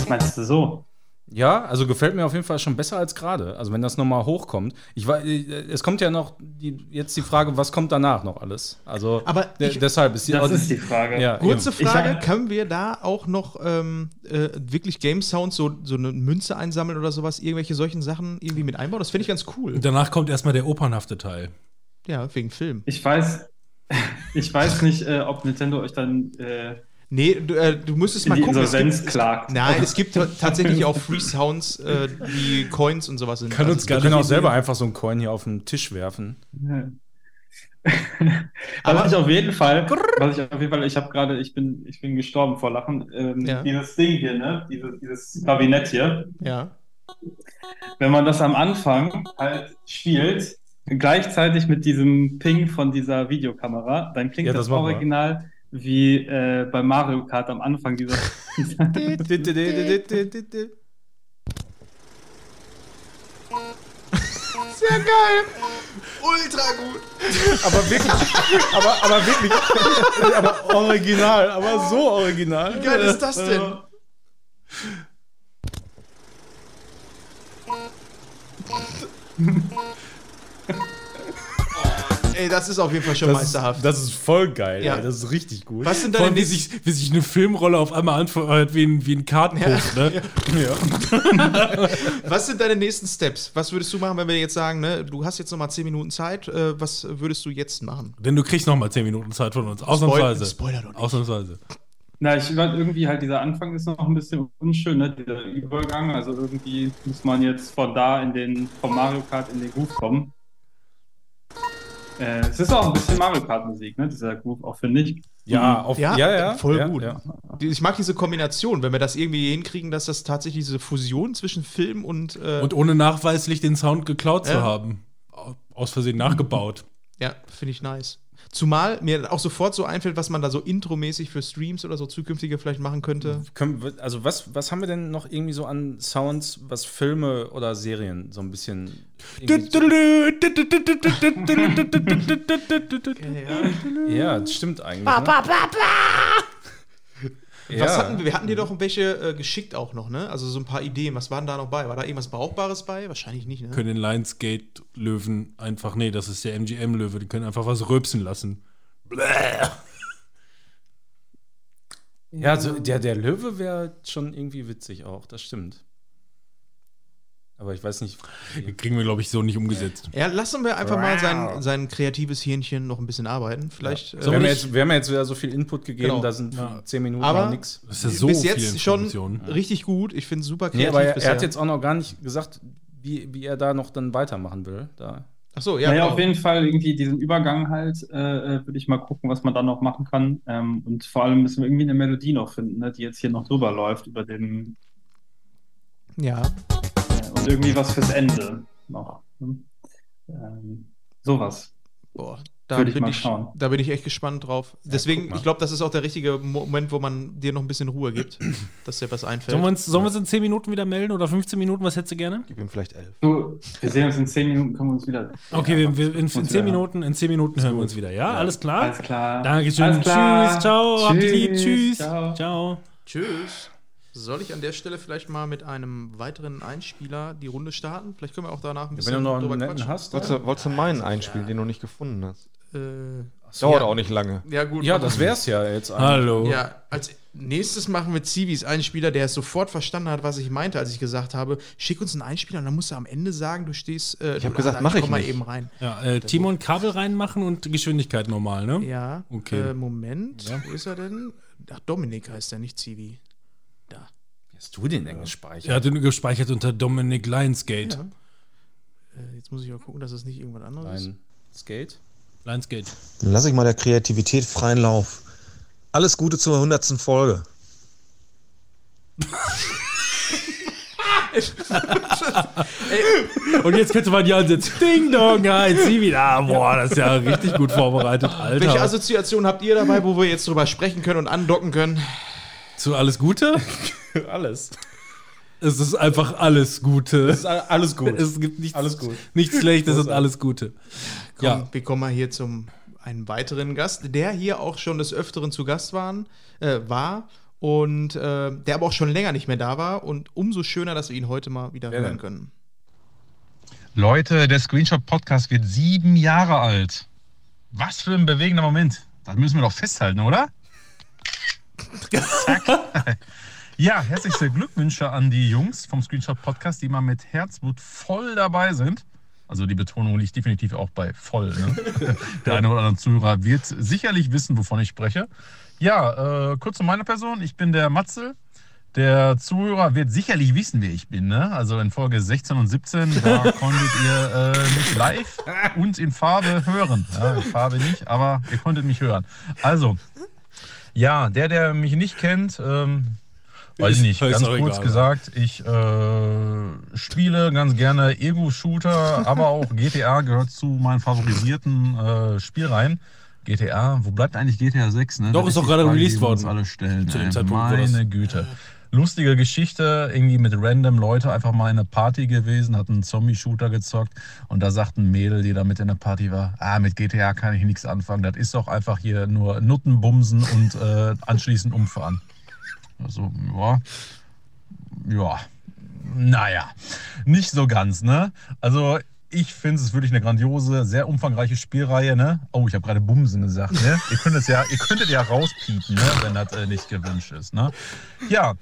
Was meinst du so? Ja, also gefällt mir auf jeden Fall schon besser als gerade. Also wenn das nochmal hochkommt. Ich war, äh, es kommt ja noch die, jetzt die Frage, was kommt danach noch alles? Also Aber ich- deshalb ist die, Das ist die Frage. Ja, Kurze eben. Frage, Ich- können wir da auch noch ähm, äh, wirklich Game Sounds, so, so eine Münze einsammeln oder sowas, irgendwelche solchen Sachen irgendwie mit einbauen? Das finde ich ganz cool. Danach kommt erstmal der opernhafte Teil. Ja, wegen Film. Ich weiß, [LAUGHS] ich weiß nicht, äh, ob Nintendo euch dann äh, Nee, du, äh, du müsstest mal die gucken. Es Insolvenz gibt, klagt. Nein, es gibt ta- tatsächlich auch Free Sounds, äh, die Coins und sowas sind. Kann uns Wir gar können auch selber einfach so einen Coin hier auf den Tisch werfen. [LAUGHS] Aber was ich auf jeden Fall, was ich auf jeden Fall, ich habe gerade, ich bin, ich bin gestorben vor Lachen. Ähm, Ja. Dieses Ding hier, ne, dieses, dieses Kabinett hier, Ja. wenn man das am Anfang halt spielt, gleichzeitig mit diesem Ping von dieser Videokamera, dann klingt Ja, das, das original wie äh, bei Mario Kart am Anfang dieser. [LAUGHS] Sehr geil. Ultra gut. aber wirklich, aber, aber wirklich, aber original, aber so original. Wie geil ist das denn? [LAUGHS] Ey, das ist auf jeden Fall schon Das ist, meisterhaft. das ist voll geil, Ja. ey, das ist richtig gut. Was sind Vor deine allem, wie nächsten sich, wie sich eine Filmrolle auf einmal anfühlt wie ein, wie ein Kartenbuch, ne? [LAUGHS] [LAUGHS] Was sind deine nächsten Steps? Was würdest du machen, wenn wir jetzt sagen, ne, du hast jetzt noch mal 10 Minuten Zeit, äh, was würdest du jetzt machen? Denn du kriegst noch mal 10 Minuten Zeit von uns. Ausnahmsweise. Spoiler doch nicht. Ausnahmsweise. Na, ich fand irgendwie halt dieser Anfang ist noch ein bisschen unschön, ne? Dieser Übergang. Also irgendwie muss man jetzt von da in den, vom Mario Kart in den Groove kommen. Äh, es ist auch ein bisschen Mario Kart Musik, ne? Dieser Groove auch, finde ich. Ja, auf, ja, ja, voll ja, gut. Ja. Ich mag diese Kombination, wenn wir das irgendwie hinkriegen, dass das tatsächlich diese Fusion zwischen Film und, äh, Und ohne nachweislich den Sound geklaut zu Ja. haben. Aus Versehen nachgebaut. ja, finde ich nice. Zumal mir auch sofort so einfällt, was man da so intromäßig für Streams oder so zukünftige vielleicht machen könnte. Also was, was haben wir denn noch irgendwie so an Sounds, was Filme oder Serien so ein bisschen. Ja, das stimmt eigentlich. Ne? Ja. Was hatten wir? Wir hatten dir doch welche äh, geschickt auch noch, ne? Also so ein paar Ideen. Was waren da noch bei? War da irgendwas Brauchbares bei? Wahrscheinlich nicht, ne? Können den Lionsgate-Löwen einfach, nee, das ist der MGM-Löwe, die können einfach was rülpsen lassen. Ja, also der, der Löwe wäre schon irgendwie witzig auch, das stimmt. Aber ich weiß nicht. [LAUGHS] Kriegen wir, glaube ich, so nicht umgesetzt. Ja, lassen wir einfach mal sein, sein kreatives Hirnchen noch ein bisschen arbeiten. Vielleicht. Wir äh, haben, ja jetzt, wir haben jetzt wieder so viel Input gegeben, Genau. da sind Ja. zehn Minuten aber noch nix. Das ist ja so bis viel jetzt schon richtig gut. Ich finde es super Nee, kreativ. aber er, bisher. er hat jetzt auch noch gar nicht gesagt, wie, wie er da noch dann weitermachen will. Da. Ach so, ja, Naja, genau. auf jeden Fall irgendwie diesen Übergang halt, äh, äh, würde ich mal gucken, was man da noch machen kann. Ähm, und vor allem müssen wir irgendwie eine Melodie noch finden, ne, die jetzt hier noch drüber läuft, über den, ja. Und irgendwie was fürs Ende noch. ne? Ähm, sowas. Boah, da Würde ich bin mal ich, schauen. da bin ich echt gespannt drauf. Deswegen, guck mal. ich glaube, das ist auch der richtige Moment, wo man dir noch ein bisschen Ruhe gibt, [CLEARS THROAT] dass dir was einfällt. Sollen wir, uns, sollen wir uns in 10 Minuten wieder melden oder 15 Minuten? Was hättest du gerne? Gib ihm vielleicht elf. Du, wir sehen uns in zehn Minuten, können wir uns wieder. Okay, wir, wir, in, in Uns 10 wieder- Minuten, in 10 Minuten hören wir uns wieder. Ja, alles klar? Alles klar. Dankeschön. Alles klar. Tschüss, ciao, habt ihr lieb, Tschüss, tschüss. ciao. ciao. Tschüss. Soll ich an der Stelle vielleicht mal mit einem weiteren Einspieler die Runde starten? Vielleicht können wir auch danach ein bisschen Wenn du noch einen netten quatschen. hast. Wolltest du, wolltest du meinen einspielen, den du nicht gefunden hast? Äh, Dauert ja. auch nicht lange. ja, gut. Ja, das wär's ja jetzt. eigentlich. Hallo. Ja, als nächstes machen wir Zivis Einspieler, der es sofort verstanden hat, was ich meinte, als ich gesagt habe, schick uns einen Einspieler und dann musst du am Ende sagen, du stehst. Äh, Ich hab du- gesagt, mach ich komm mal nicht. eben rein. Ja, äh, Timon Kabel reinmachen und Geschwindigkeit normal, ne? Ja, Okay. äh, Moment, Ja. wo ist er denn? Ach, Dominik heißt er, nicht Zivi. Da. Wie hast du den denn gespeichert? Er hat ihn gespeichert unter Dominic Lionsgate. Ja. Äh, jetzt muss ich mal gucken, dass es nicht irgendwas anderes ist. Ein Skate? Lionsgate. Dann lasse ich mal der Kreativität freien Lauf. Alles Gute zur 100. Folge. [LAUGHS] Und jetzt könnte man ja ansetzen. Ding Dong, hi, sie wieder. Boah, das ist ja richtig gut vorbereitet, Welche Alter. Assoziation habt ihr dabei, wo wir jetzt drüber sprechen können und andocken können? Zu alles Gute? [LAUGHS] Alles. Es ist einfach alles Gute. Das ist alles gut. Es gibt nichts, Alles gut. nichts Schlechtes und alles Gute. Komm, Ja. Wir kommen mal hier zum einen weiteren Gast, der hier auch schon des Öfteren zu Gast waren, äh, war und äh, der aber auch schon länger nicht mehr da war und umso schöner, dass wir ihn heute mal wieder Wer hören können. Leute, der Screenshot Podcast wird sieben Jahre alt. Was für ein bewegender Moment. Das müssen wir doch festhalten, oder? Zack. [LAUGHS] Ja, herzlichste Glückwünsche an die Jungs vom Screenshot Podcast, die mal mit Herzblut voll dabei sind. Also die Betonung liegt definitiv auch bei voll. Ne? [LAUGHS] Der eine oder andere Zuhörer wird sicherlich wissen, wovon ich spreche. Ja, äh, kurz zu meiner Person. Ich bin der Matzel. Der Zuhörer wird sicherlich wissen, wer ich bin. Ne? Also in Folge 16 und 17, da [LAUGHS] konntet ihr äh, mich live und in Farbe hören. Ja, in Farbe nicht, aber ihr konntet mich hören. Also, ja, der, der mich nicht kennt, ähm, weiß ich nicht, [LAUGHS] ganz kurz egal, gesagt, ich äh, spiele ganz gerne Ego-Shooter, aber auch GTA gehört zu meinen favorisierten äh, Spielreihen. GTA, wo bleibt eigentlich GTA 6? Ne? Doch, Das ist doch gerade released worden. Alle stellen, Zu dem ey. Zeitpunkt, Meine Güte. Lustige Geschichte, irgendwie mit random Leute einfach mal in einer Party gewesen, hat einen Zombie-Shooter gezockt und da sagt ein Mädel, die da mit in der Party war, ah, mit GTA kann ich nichts anfangen, das ist doch einfach hier nur Nutten bumsen und äh, anschließend umfahren. Also, ja, ja, naja, nicht so ganz, ne? Also, ich finde es wirklich eine grandiose, sehr umfangreiche Spielreihe, ne? Oh, ich habe gerade Bumsen gesagt, ne? [LAUGHS] ihr könnt es ja, ihr könntet ja rauspiepen, ne? wenn das äh, nicht gewünscht ist, ne? Ja,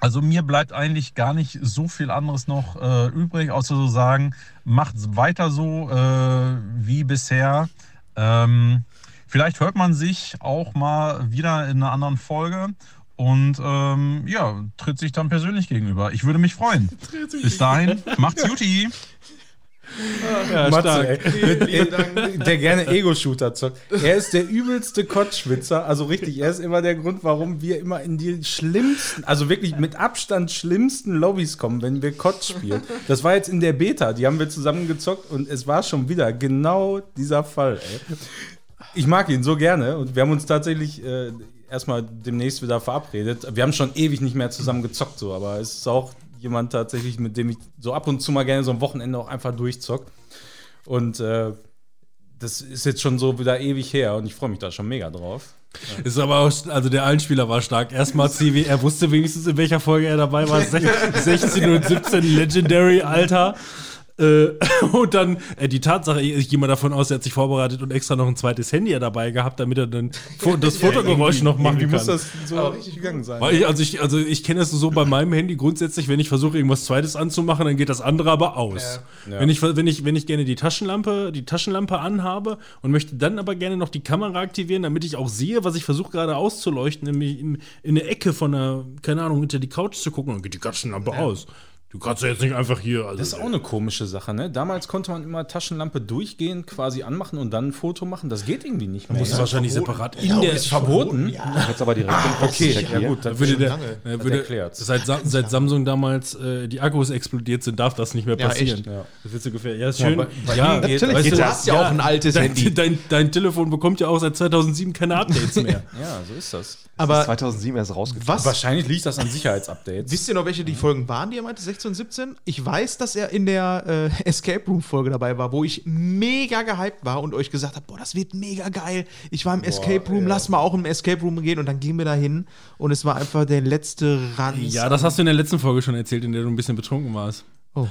also mir bleibt eigentlich gar nicht so viel anderes noch äh, übrig, außer zu sagen, macht weiter so äh, wie bisher. Ähm, vielleicht hört man sich auch mal wieder in einer anderen Folge und ähm, ja, tritt sich dann persönlich gegenüber. Ich würde mich freuen. [LAUGHS] Bis dahin, macht's Juti! [LAUGHS] Ja, Matze. Der gerne Ego-Shooter zockt. Er ist der übelste Kotzschwitzer. Also richtig, er ist immer der Grund, warum wir immer in die schlimmsten, also wirklich mit Abstand schlimmsten Lobbys kommen, wenn wir Kotz spielen. Das war jetzt in der Beta, die haben wir zusammen gezockt und es war schon wieder genau dieser Fall, ey. Ich mag ihn so gerne und wir haben uns tatsächlich äh, erstmal demnächst wieder verabredet. Wir haben schon ewig nicht mehr zusammen gezockt, so, aber es ist auch jemand tatsächlich, mit dem ich so ab und zu mal gerne so am Wochenende auch einfach durchzock. Und äh, das ist jetzt schon so wieder ewig her und ich freue mich da schon mega drauf. Ist aber auch, also der Einspieler war stark. Erstmal CW, er wusste wenigstens, in welcher Folge er dabei war. [LAUGHS] Sech- 16 und 17 Legendary, Alter. Äh, [LAUGHS] und dann äh, die Tatsache, ich gehe mal davon aus, er hat sich vorbereitet und extra noch ein zweites Handy dabei gehabt, damit er dann [LAUGHS] Fo- das Fotogeräusch noch machen kann. muss das so richtig gegangen sein. Weil ich, also ich, also ich kenne es so bei meinem Handy grundsätzlich, wenn ich versuche, irgendwas zweites anzumachen, dann geht das andere aber aus. Ja. Ja. Wenn, ich, wenn, ich, wenn ich gerne die Taschenlampe, die Taschenlampe anhabe und möchte dann aber gerne noch die Kamera aktivieren, damit ich auch sehe, was ich versuche gerade auszuleuchten, nämlich in, in eine Ecke von der, keine Ahnung, hinter die Couch zu gucken, dann geht die Taschenlampe aus. Du kannst ja jetzt nicht einfach hier. Also, Das ist auch eine komische Sache, ne? Damals konnte man immer Taschenlampe durchgehend quasi anmachen und dann ein Foto machen. Das geht irgendwie nicht mehr. muss wahrscheinlich separat in Ja, der ist verboten. Jetzt aber direkt den Okay, ja gut, das Da würde der, lange. Das würde, erklärt's. seit, seit Samsung damals äh, die Akkus explodiert sind, darf das nicht mehr Ja, passieren. echt? Ja. Das wird so gefährlich. Ja, ist schön. mal, bei- ja, geht- weißt Natürlich, du hast ja auch ein altes dein, Handy. Dein, dein Telefon bekommt ja auch seit 2007 keine Updates mehr. [LAUGHS] Ja, so ist das. Aber 2007 erst rausgekommen. was, Wahrscheinlich liegt das an Sicherheitsupdates. wisst ihr noch, welche die Folgen waren, die er meinte, 16 und 17? Ich weiß, dass er in der äh, Escape Room Folge dabei war, wo ich mega gehypt war und euch gesagt habe, boah, das wird mega geil. Ich war im Escape Room, lass mal auch im Escape Room gehen und dann gehen wir da hin und es war einfach der letzte Ranz. ja, das hast du in der letzten Folge schon erzählt, in der du ein bisschen betrunken warst. Oh.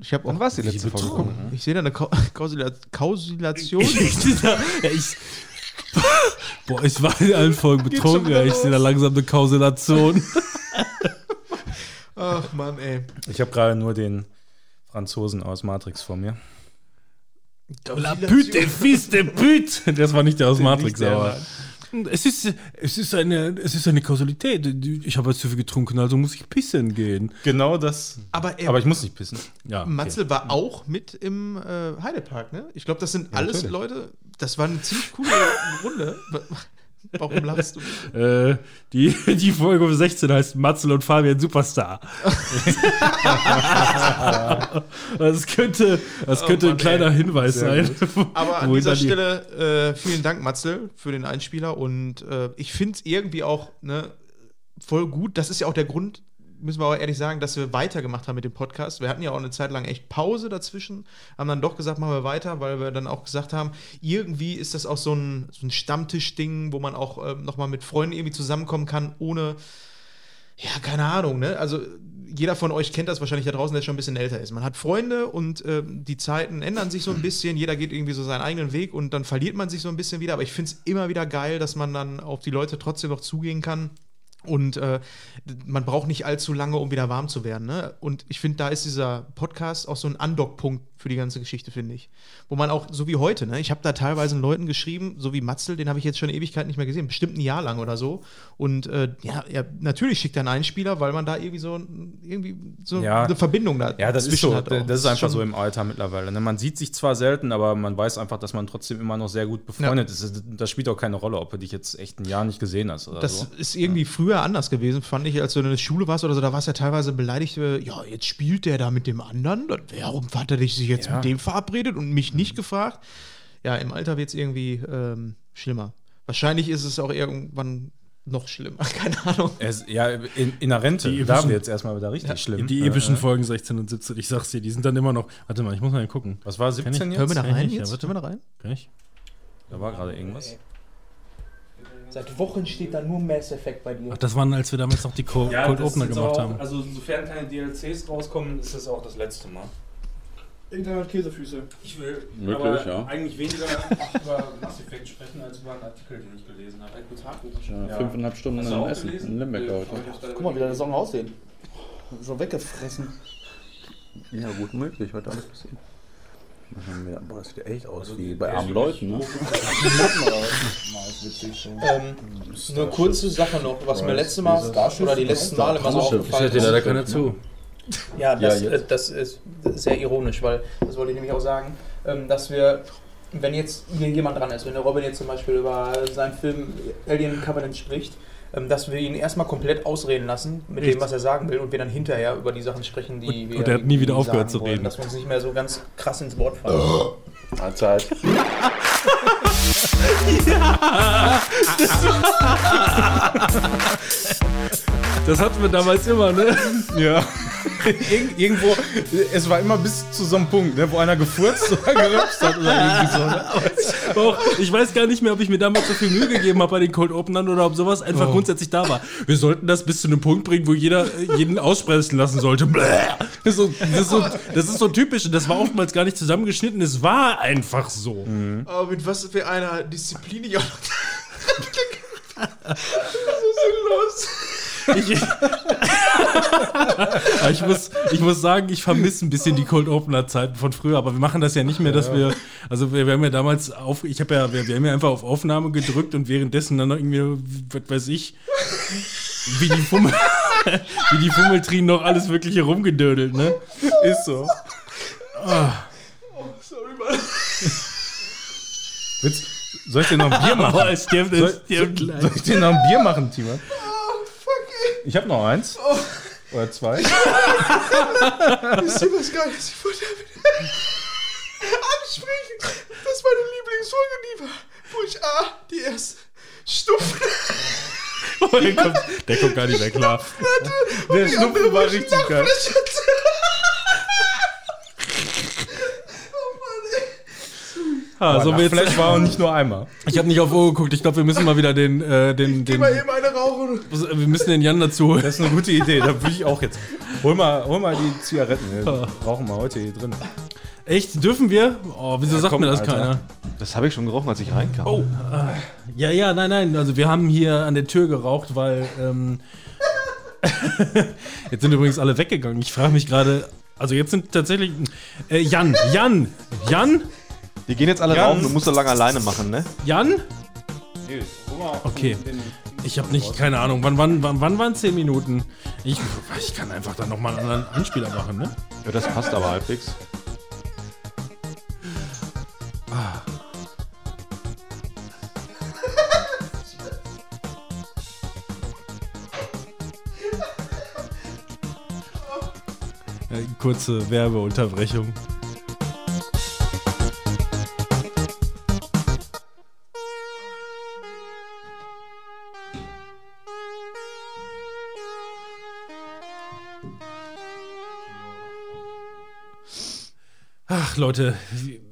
Ich habe auch war es die letzte Folge? Guck, ich sehe da eine Kau [LAUGHS] Kausula Kausilation. ja, ich, boah, ich war in allen Folgen [LAUGHS] betrunken. Ja, ich sehe da langsam eine Kausilation. [LAUGHS] Ach Mann, ey. Ich habe gerade nur den Franzosen aus Matrix vor mir. La pute, [LAUGHS] fils de pute. Das war nicht der aus Matrix, aber. Es ist, es, ist eine, es ist eine Kausalität. Ich habe jetzt zu viel getrunken, also muss ich pissen gehen. Genau das. Aber, er, Aber ich muss nicht pissen. Ja, okay. Matzel war auch mit im äh, Heidepark, ne? Ich glaube, das sind alles natürlich. Leute, das war eine ziemlich coole Runde. [LAUGHS] [LAUGHS] Warum lachst du? Äh, die, die Folge um 16 heißt Matzel und Fabian Superstar. [LAUGHS] das könnte, das könnte Mann, ein kleiner ey. Hinweis Sehr sein. [LAUGHS] Aber an dieser Stelle äh, vielen Dank, Matzel, für den Einspieler. Und äh, ich finde es irgendwie auch ne, voll gut. Das ist ja auch der Grund, müssen wir aber ehrlich sagen, dass wir weitergemacht haben mit dem Podcast. Wir hatten ja auch eine Zeit lang echt Pause dazwischen, haben dann doch gesagt, machen wir weiter, weil wir dann auch gesagt haben, irgendwie ist das auch so ein, so ein Stammtisch-Ding, wo man auch ähm, nochmal mit Freunden irgendwie zusammenkommen kann, ohne ja, keine Ahnung, ne? Also jeder von euch kennt das wahrscheinlich da draußen, der schon ein bisschen älter ist. Man hat Freunde und ähm, die Zeiten ändern sich so ein bisschen. Jeder geht irgendwie so seinen eigenen Weg und dann verliert man sich so ein bisschen wieder. Aber ich finde es immer wieder geil, dass man dann auf die Leute trotzdem noch zugehen kann. Und äh, man braucht nicht allzu lange, um wieder warm zu werden. Ne? Und ich finde, da ist dieser Podcast auch so ein Andockpunkt für die ganze Geschichte, finde ich. Wo man auch, so wie heute, ne? ich habe da teilweise Leuten geschrieben, so wie Matzel, den habe ich jetzt schon Ewigkeit nicht mehr gesehen, bestimmt ein Jahr lang oder so. Und äh, ja, ja, natürlich schickt er einen Einspieler, weil man da irgendwie so, irgendwie so Ja. eine Verbindung da Ja, das ist so. hat. Das ist einfach so im Alter mittlerweile. ne? Man sieht sich zwar selten, aber man weiß einfach, dass man trotzdem immer noch sehr gut befreundet ist. Das spielt auch keine Rolle, ob du dich jetzt echt ein Jahr nicht gesehen hast oder Das so. ist irgendwie früher anders gewesen, fand ich, als du in der Schule warst oder so. Da warst du ja teilweise beleidigt. äh, Ja, jetzt spielt der da mit dem anderen. Dann- Warum hat er dich sich jetzt Ja. mit dem verabredet und mich nicht gefragt? Ja, im Alter wird es irgendwie ähm, schlimmer. Wahrscheinlich ist es auch irgendwann noch schlimmer. [LAUGHS] Keine Ahnung. Es, ja, in, in der Rente, Die da epischen- wird jetzt erstmal wieder richtig schlimm. Die epischen Folgen 16 und 17, ich sag's dir, die sind dann immer noch. Warte mal, ich muss mal gucken. Was war Kann 17 ich- jetzt? Hören wir da rein jetzt? ja, warte. Hören wir da rein? Kann ich? Da war gerade irgendwas. Seit Wochen steht da nur Mass Effect bei dir. Ach, das waren, als wir damals noch die Co Cold Opener gemacht haben. Also, sofern keine DLCs rauskommen, ist das auch das letzte Mal. Internet Käsefüße. Ich will Möglich, ja. eigentlich weniger über Mass Effect sprechen, als über einen Artikel, den ich gelesen habe. Ein Kotaku. Ja, fünfeinhalb Stunden in Essen, gelesen? in Limbeck Ja, heute. ich aus Guck mal, wie der Song aussehen. So weggefressen. Ja, gut möglich, heute alles passiert. Boah, das sieht ja echt aus wie bei armen Leuten, ne? [LAUGHS] Ähm, eine kurze Sache noch, was mir letzte Mal oder die letzten Male immer so aufgefallen ist. leider keiner zu. Ja, das, Ja, äh, das ist sehr ironisch, weil das wollte ich nämlich auch sagen, ähm, dass wir, wenn jetzt hier jemand dran ist, wenn der Robin jetzt zum Beispiel über seinen Film Alien Covenant spricht, ähm, dass wir ihn erstmal komplett ausreden lassen mit Richtig. dem, was er sagen will und wir dann hinterher über die Sachen sprechen, die Und- wir. und er hat nie wieder aufgehört zu wollen, reden. Dass wir uns nicht mehr so ganz krass ins Wort fallen. [LAUGHS] Mahlzeit. [LAUGHS] Das hatten wir damals immer, ne? [LAUGHS] Ja. Irg irgendwo, es war immer bis zu so einem Punkt, ne, wo einer gefurzt oder geröpst hat oder irgendwie so. Ne? Auch, ich weiß gar nicht mehr, ob ich mir damals so viel Mühe gegeben habe bei den Cold Openern oder ob sowas einfach Oh. grundsätzlich da war. Wir sollten das bis zu einem Punkt bringen, wo jeder jeden aussprechen lassen sollte. Bläh. Das ist, so, das, ist so, das ist so typisch und das war oftmals gar nicht zusammengeschnitten. Es war einfach so. Aber mit was für einer Disziplin ich auch noch. [LAUGHS] das ist so sinnlos. Ich, ich, muss, ich muss sagen, ich vermisse ein bisschen die Cold Opener Zeiten von früher, aber wir machen das ja nicht mehr, dass Ja. wir, also wir, wir haben ja damals auf, ich habe ja, wir, wir haben ja einfach auf Aufnahme gedrückt und währenddessen dann noch irgendwie, was weiß ich, wie die Fummel, [LAUGHS] wie die Fummeltrien noch alles wirklich rumgedödelt, ne? Ist so. Ah. Sorry, Mann. Willst, soll ich dir noch ein Bier [LAUGHS] machen? Oh, es stirbt, es soll, stirbt soll, gleich. soll ich dir noch ein Bier machen, Timon? Oh. Ich habe noch eins. Oder zwei. Wisst ihr, was geil ist? Ich wollte ansprechen, dass meine Lieblingsfolge die war, wo ich A, die erste Stufe Oh, der, kommt, der kommt gar nicht mehr klar. Der Schnupfen war ich richtig geil. [LAUGHS] hatte. Oh Mann, ey. Ah, Aber so wir jetzt- Flash war auch nicht nur einmal. Ich habe nicht auf Uhr geguckt. Ich glaube, wir müssen mal wieder den, äh, den, Geh den mal eben eine rauchen. wir müssen den Jan dazu holen. Das ist eine gute Idee, da würde ich auch jetzt. Hol mal, hol mal die Zigaretten. Wir rauchen mal heute hier drin. Echt? Dürfen wir? Oh, wieso Ja, sagt komm, mir das Alter. keiner? Das habe ich schon gerochen, als ich reinkam. Oh. Ah, Ja, ja, nein, nein. Also wir haben hier an der Tür geraucht, weil ähm, [LAUGHS] jetzt sind übrigens alle weggegangen. Ich frage mich gerade. Also jetzt sind tatsächlich äh, Jan, Jan, Jan, Die gehen jetzt alle Jan. rauchen, du musst so lange alleine machen, ne? Jan. Okay. Ich habe nicht, keine Ahnung. Wann, wann, wann, wann waren 10 Minuten? Ich, ich kann einfach dann nochmal einen anderen Anspieler machen, ne? Ja, das passt aber halbwegs. Äh, kurze Werbeunterbrechung. Leute,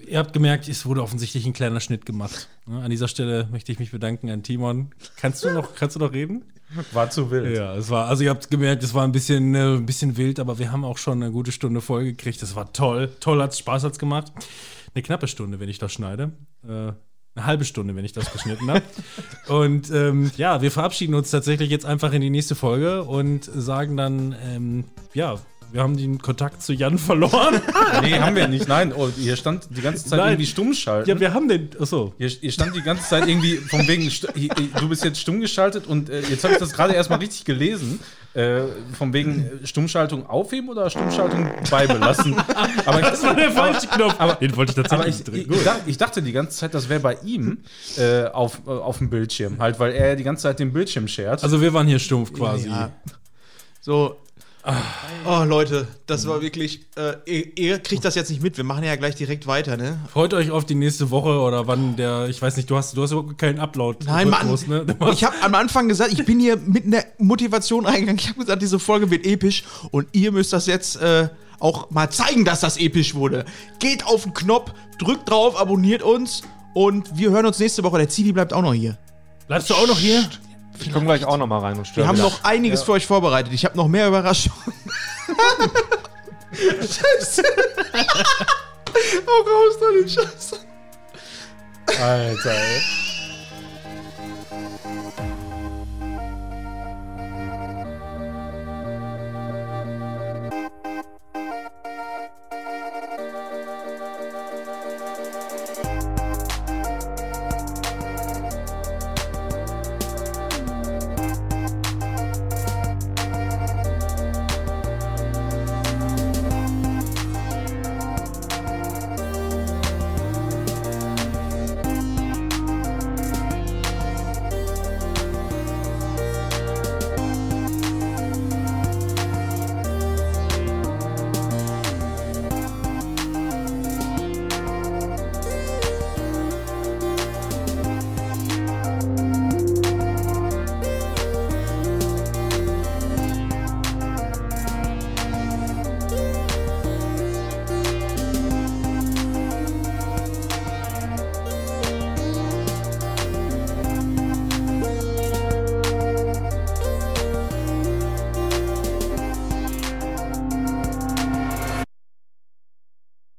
ihr habt gemerkt, es wurde offensichtlich ein kleiner Schnitt gemacht. Ne, An dieser Stelle möchte ich mich bedanken an Timon. Kannst du noch, kannst du noch reden? War zu wild. Ja, es war, also ihr habt gemerkt, es war ein bisschen, äh, ein bisschen wild, aber wir haben auch schon eine gute Stunde voll gekriegt. Das war toll. Toll hat's, Spaß hat's gemacht. Eine knappe Stunde, wenn ich das schneide. Äh, eine halbe Stunde, wenn ich das geschnitten habe. [LAUGHS] Und ähm, ja, wir verabschieden uns tatsächlich jetzt einfach in die nächste Folge und sagen dann, ähm, ja, wir haben den Kontakt zu Jan verloren. [LAUGHS] Nee, haben wir nicht. Nein, oh, hier stand die ganze Zeit Nein. irgendwie stumm schalten. Ja, wir haben den. Achso. Hier, hier stand die ganze Zeit irgendwie von wegen, du bist jetzt stumm geschaltet und äh, jetzt habe ich das gerade erstmal richtig gelesen. Äh, von wegen äh, Stummschaltung aufheben oder Stummschaltung beibelassen. [LAUGHS] Aber Das war der falsche Knopf. Aber, Den wollte ich tatsächlich aber ich, ich, ich, dachte, die ganze Zeit, das wäre bei ihm äh, auf, äh, auf dem Bildschirm. Halt, weil er die ganze Zeit den Bildschirm shared. Also wir waren hier stumpf quasi. Ja. So. Oh, Leute, das war wirklich. Äh, ihr, ihr kriegt das jetzt nicht mit. Wir machen ja gleich direkt weiter, ne? Freut euch auf die nächste Woche oder wann der, ich weiß nicht, du hast, du hast überhaupt keinen Upload. Nein, Mann. Rhythmus, Ne? Ich habe am Anfang gesagt, ich bin hier mit einer Motivation reingegangen. Ich habe gesagt, diese Folge wird episch und ihr müsst das jetzt äh, auch mal zeigen, dass das episch wurde. Geht auf den Knopf, drückt drauf, abonniert uns und wir hören uns nächste Woche. Der Zivi bleibt auch noch hier. Bleibst du auch noch hier? Ich komme gleich auch noch mal rein und störe Wir haben wieder. noch einiges für euch vorbereitet. Ich habe noch mehr Überraschungen. [LAUGHS] Scheiße. [LAUGHS] Hau raus, da den Scheiße. Alter, ey.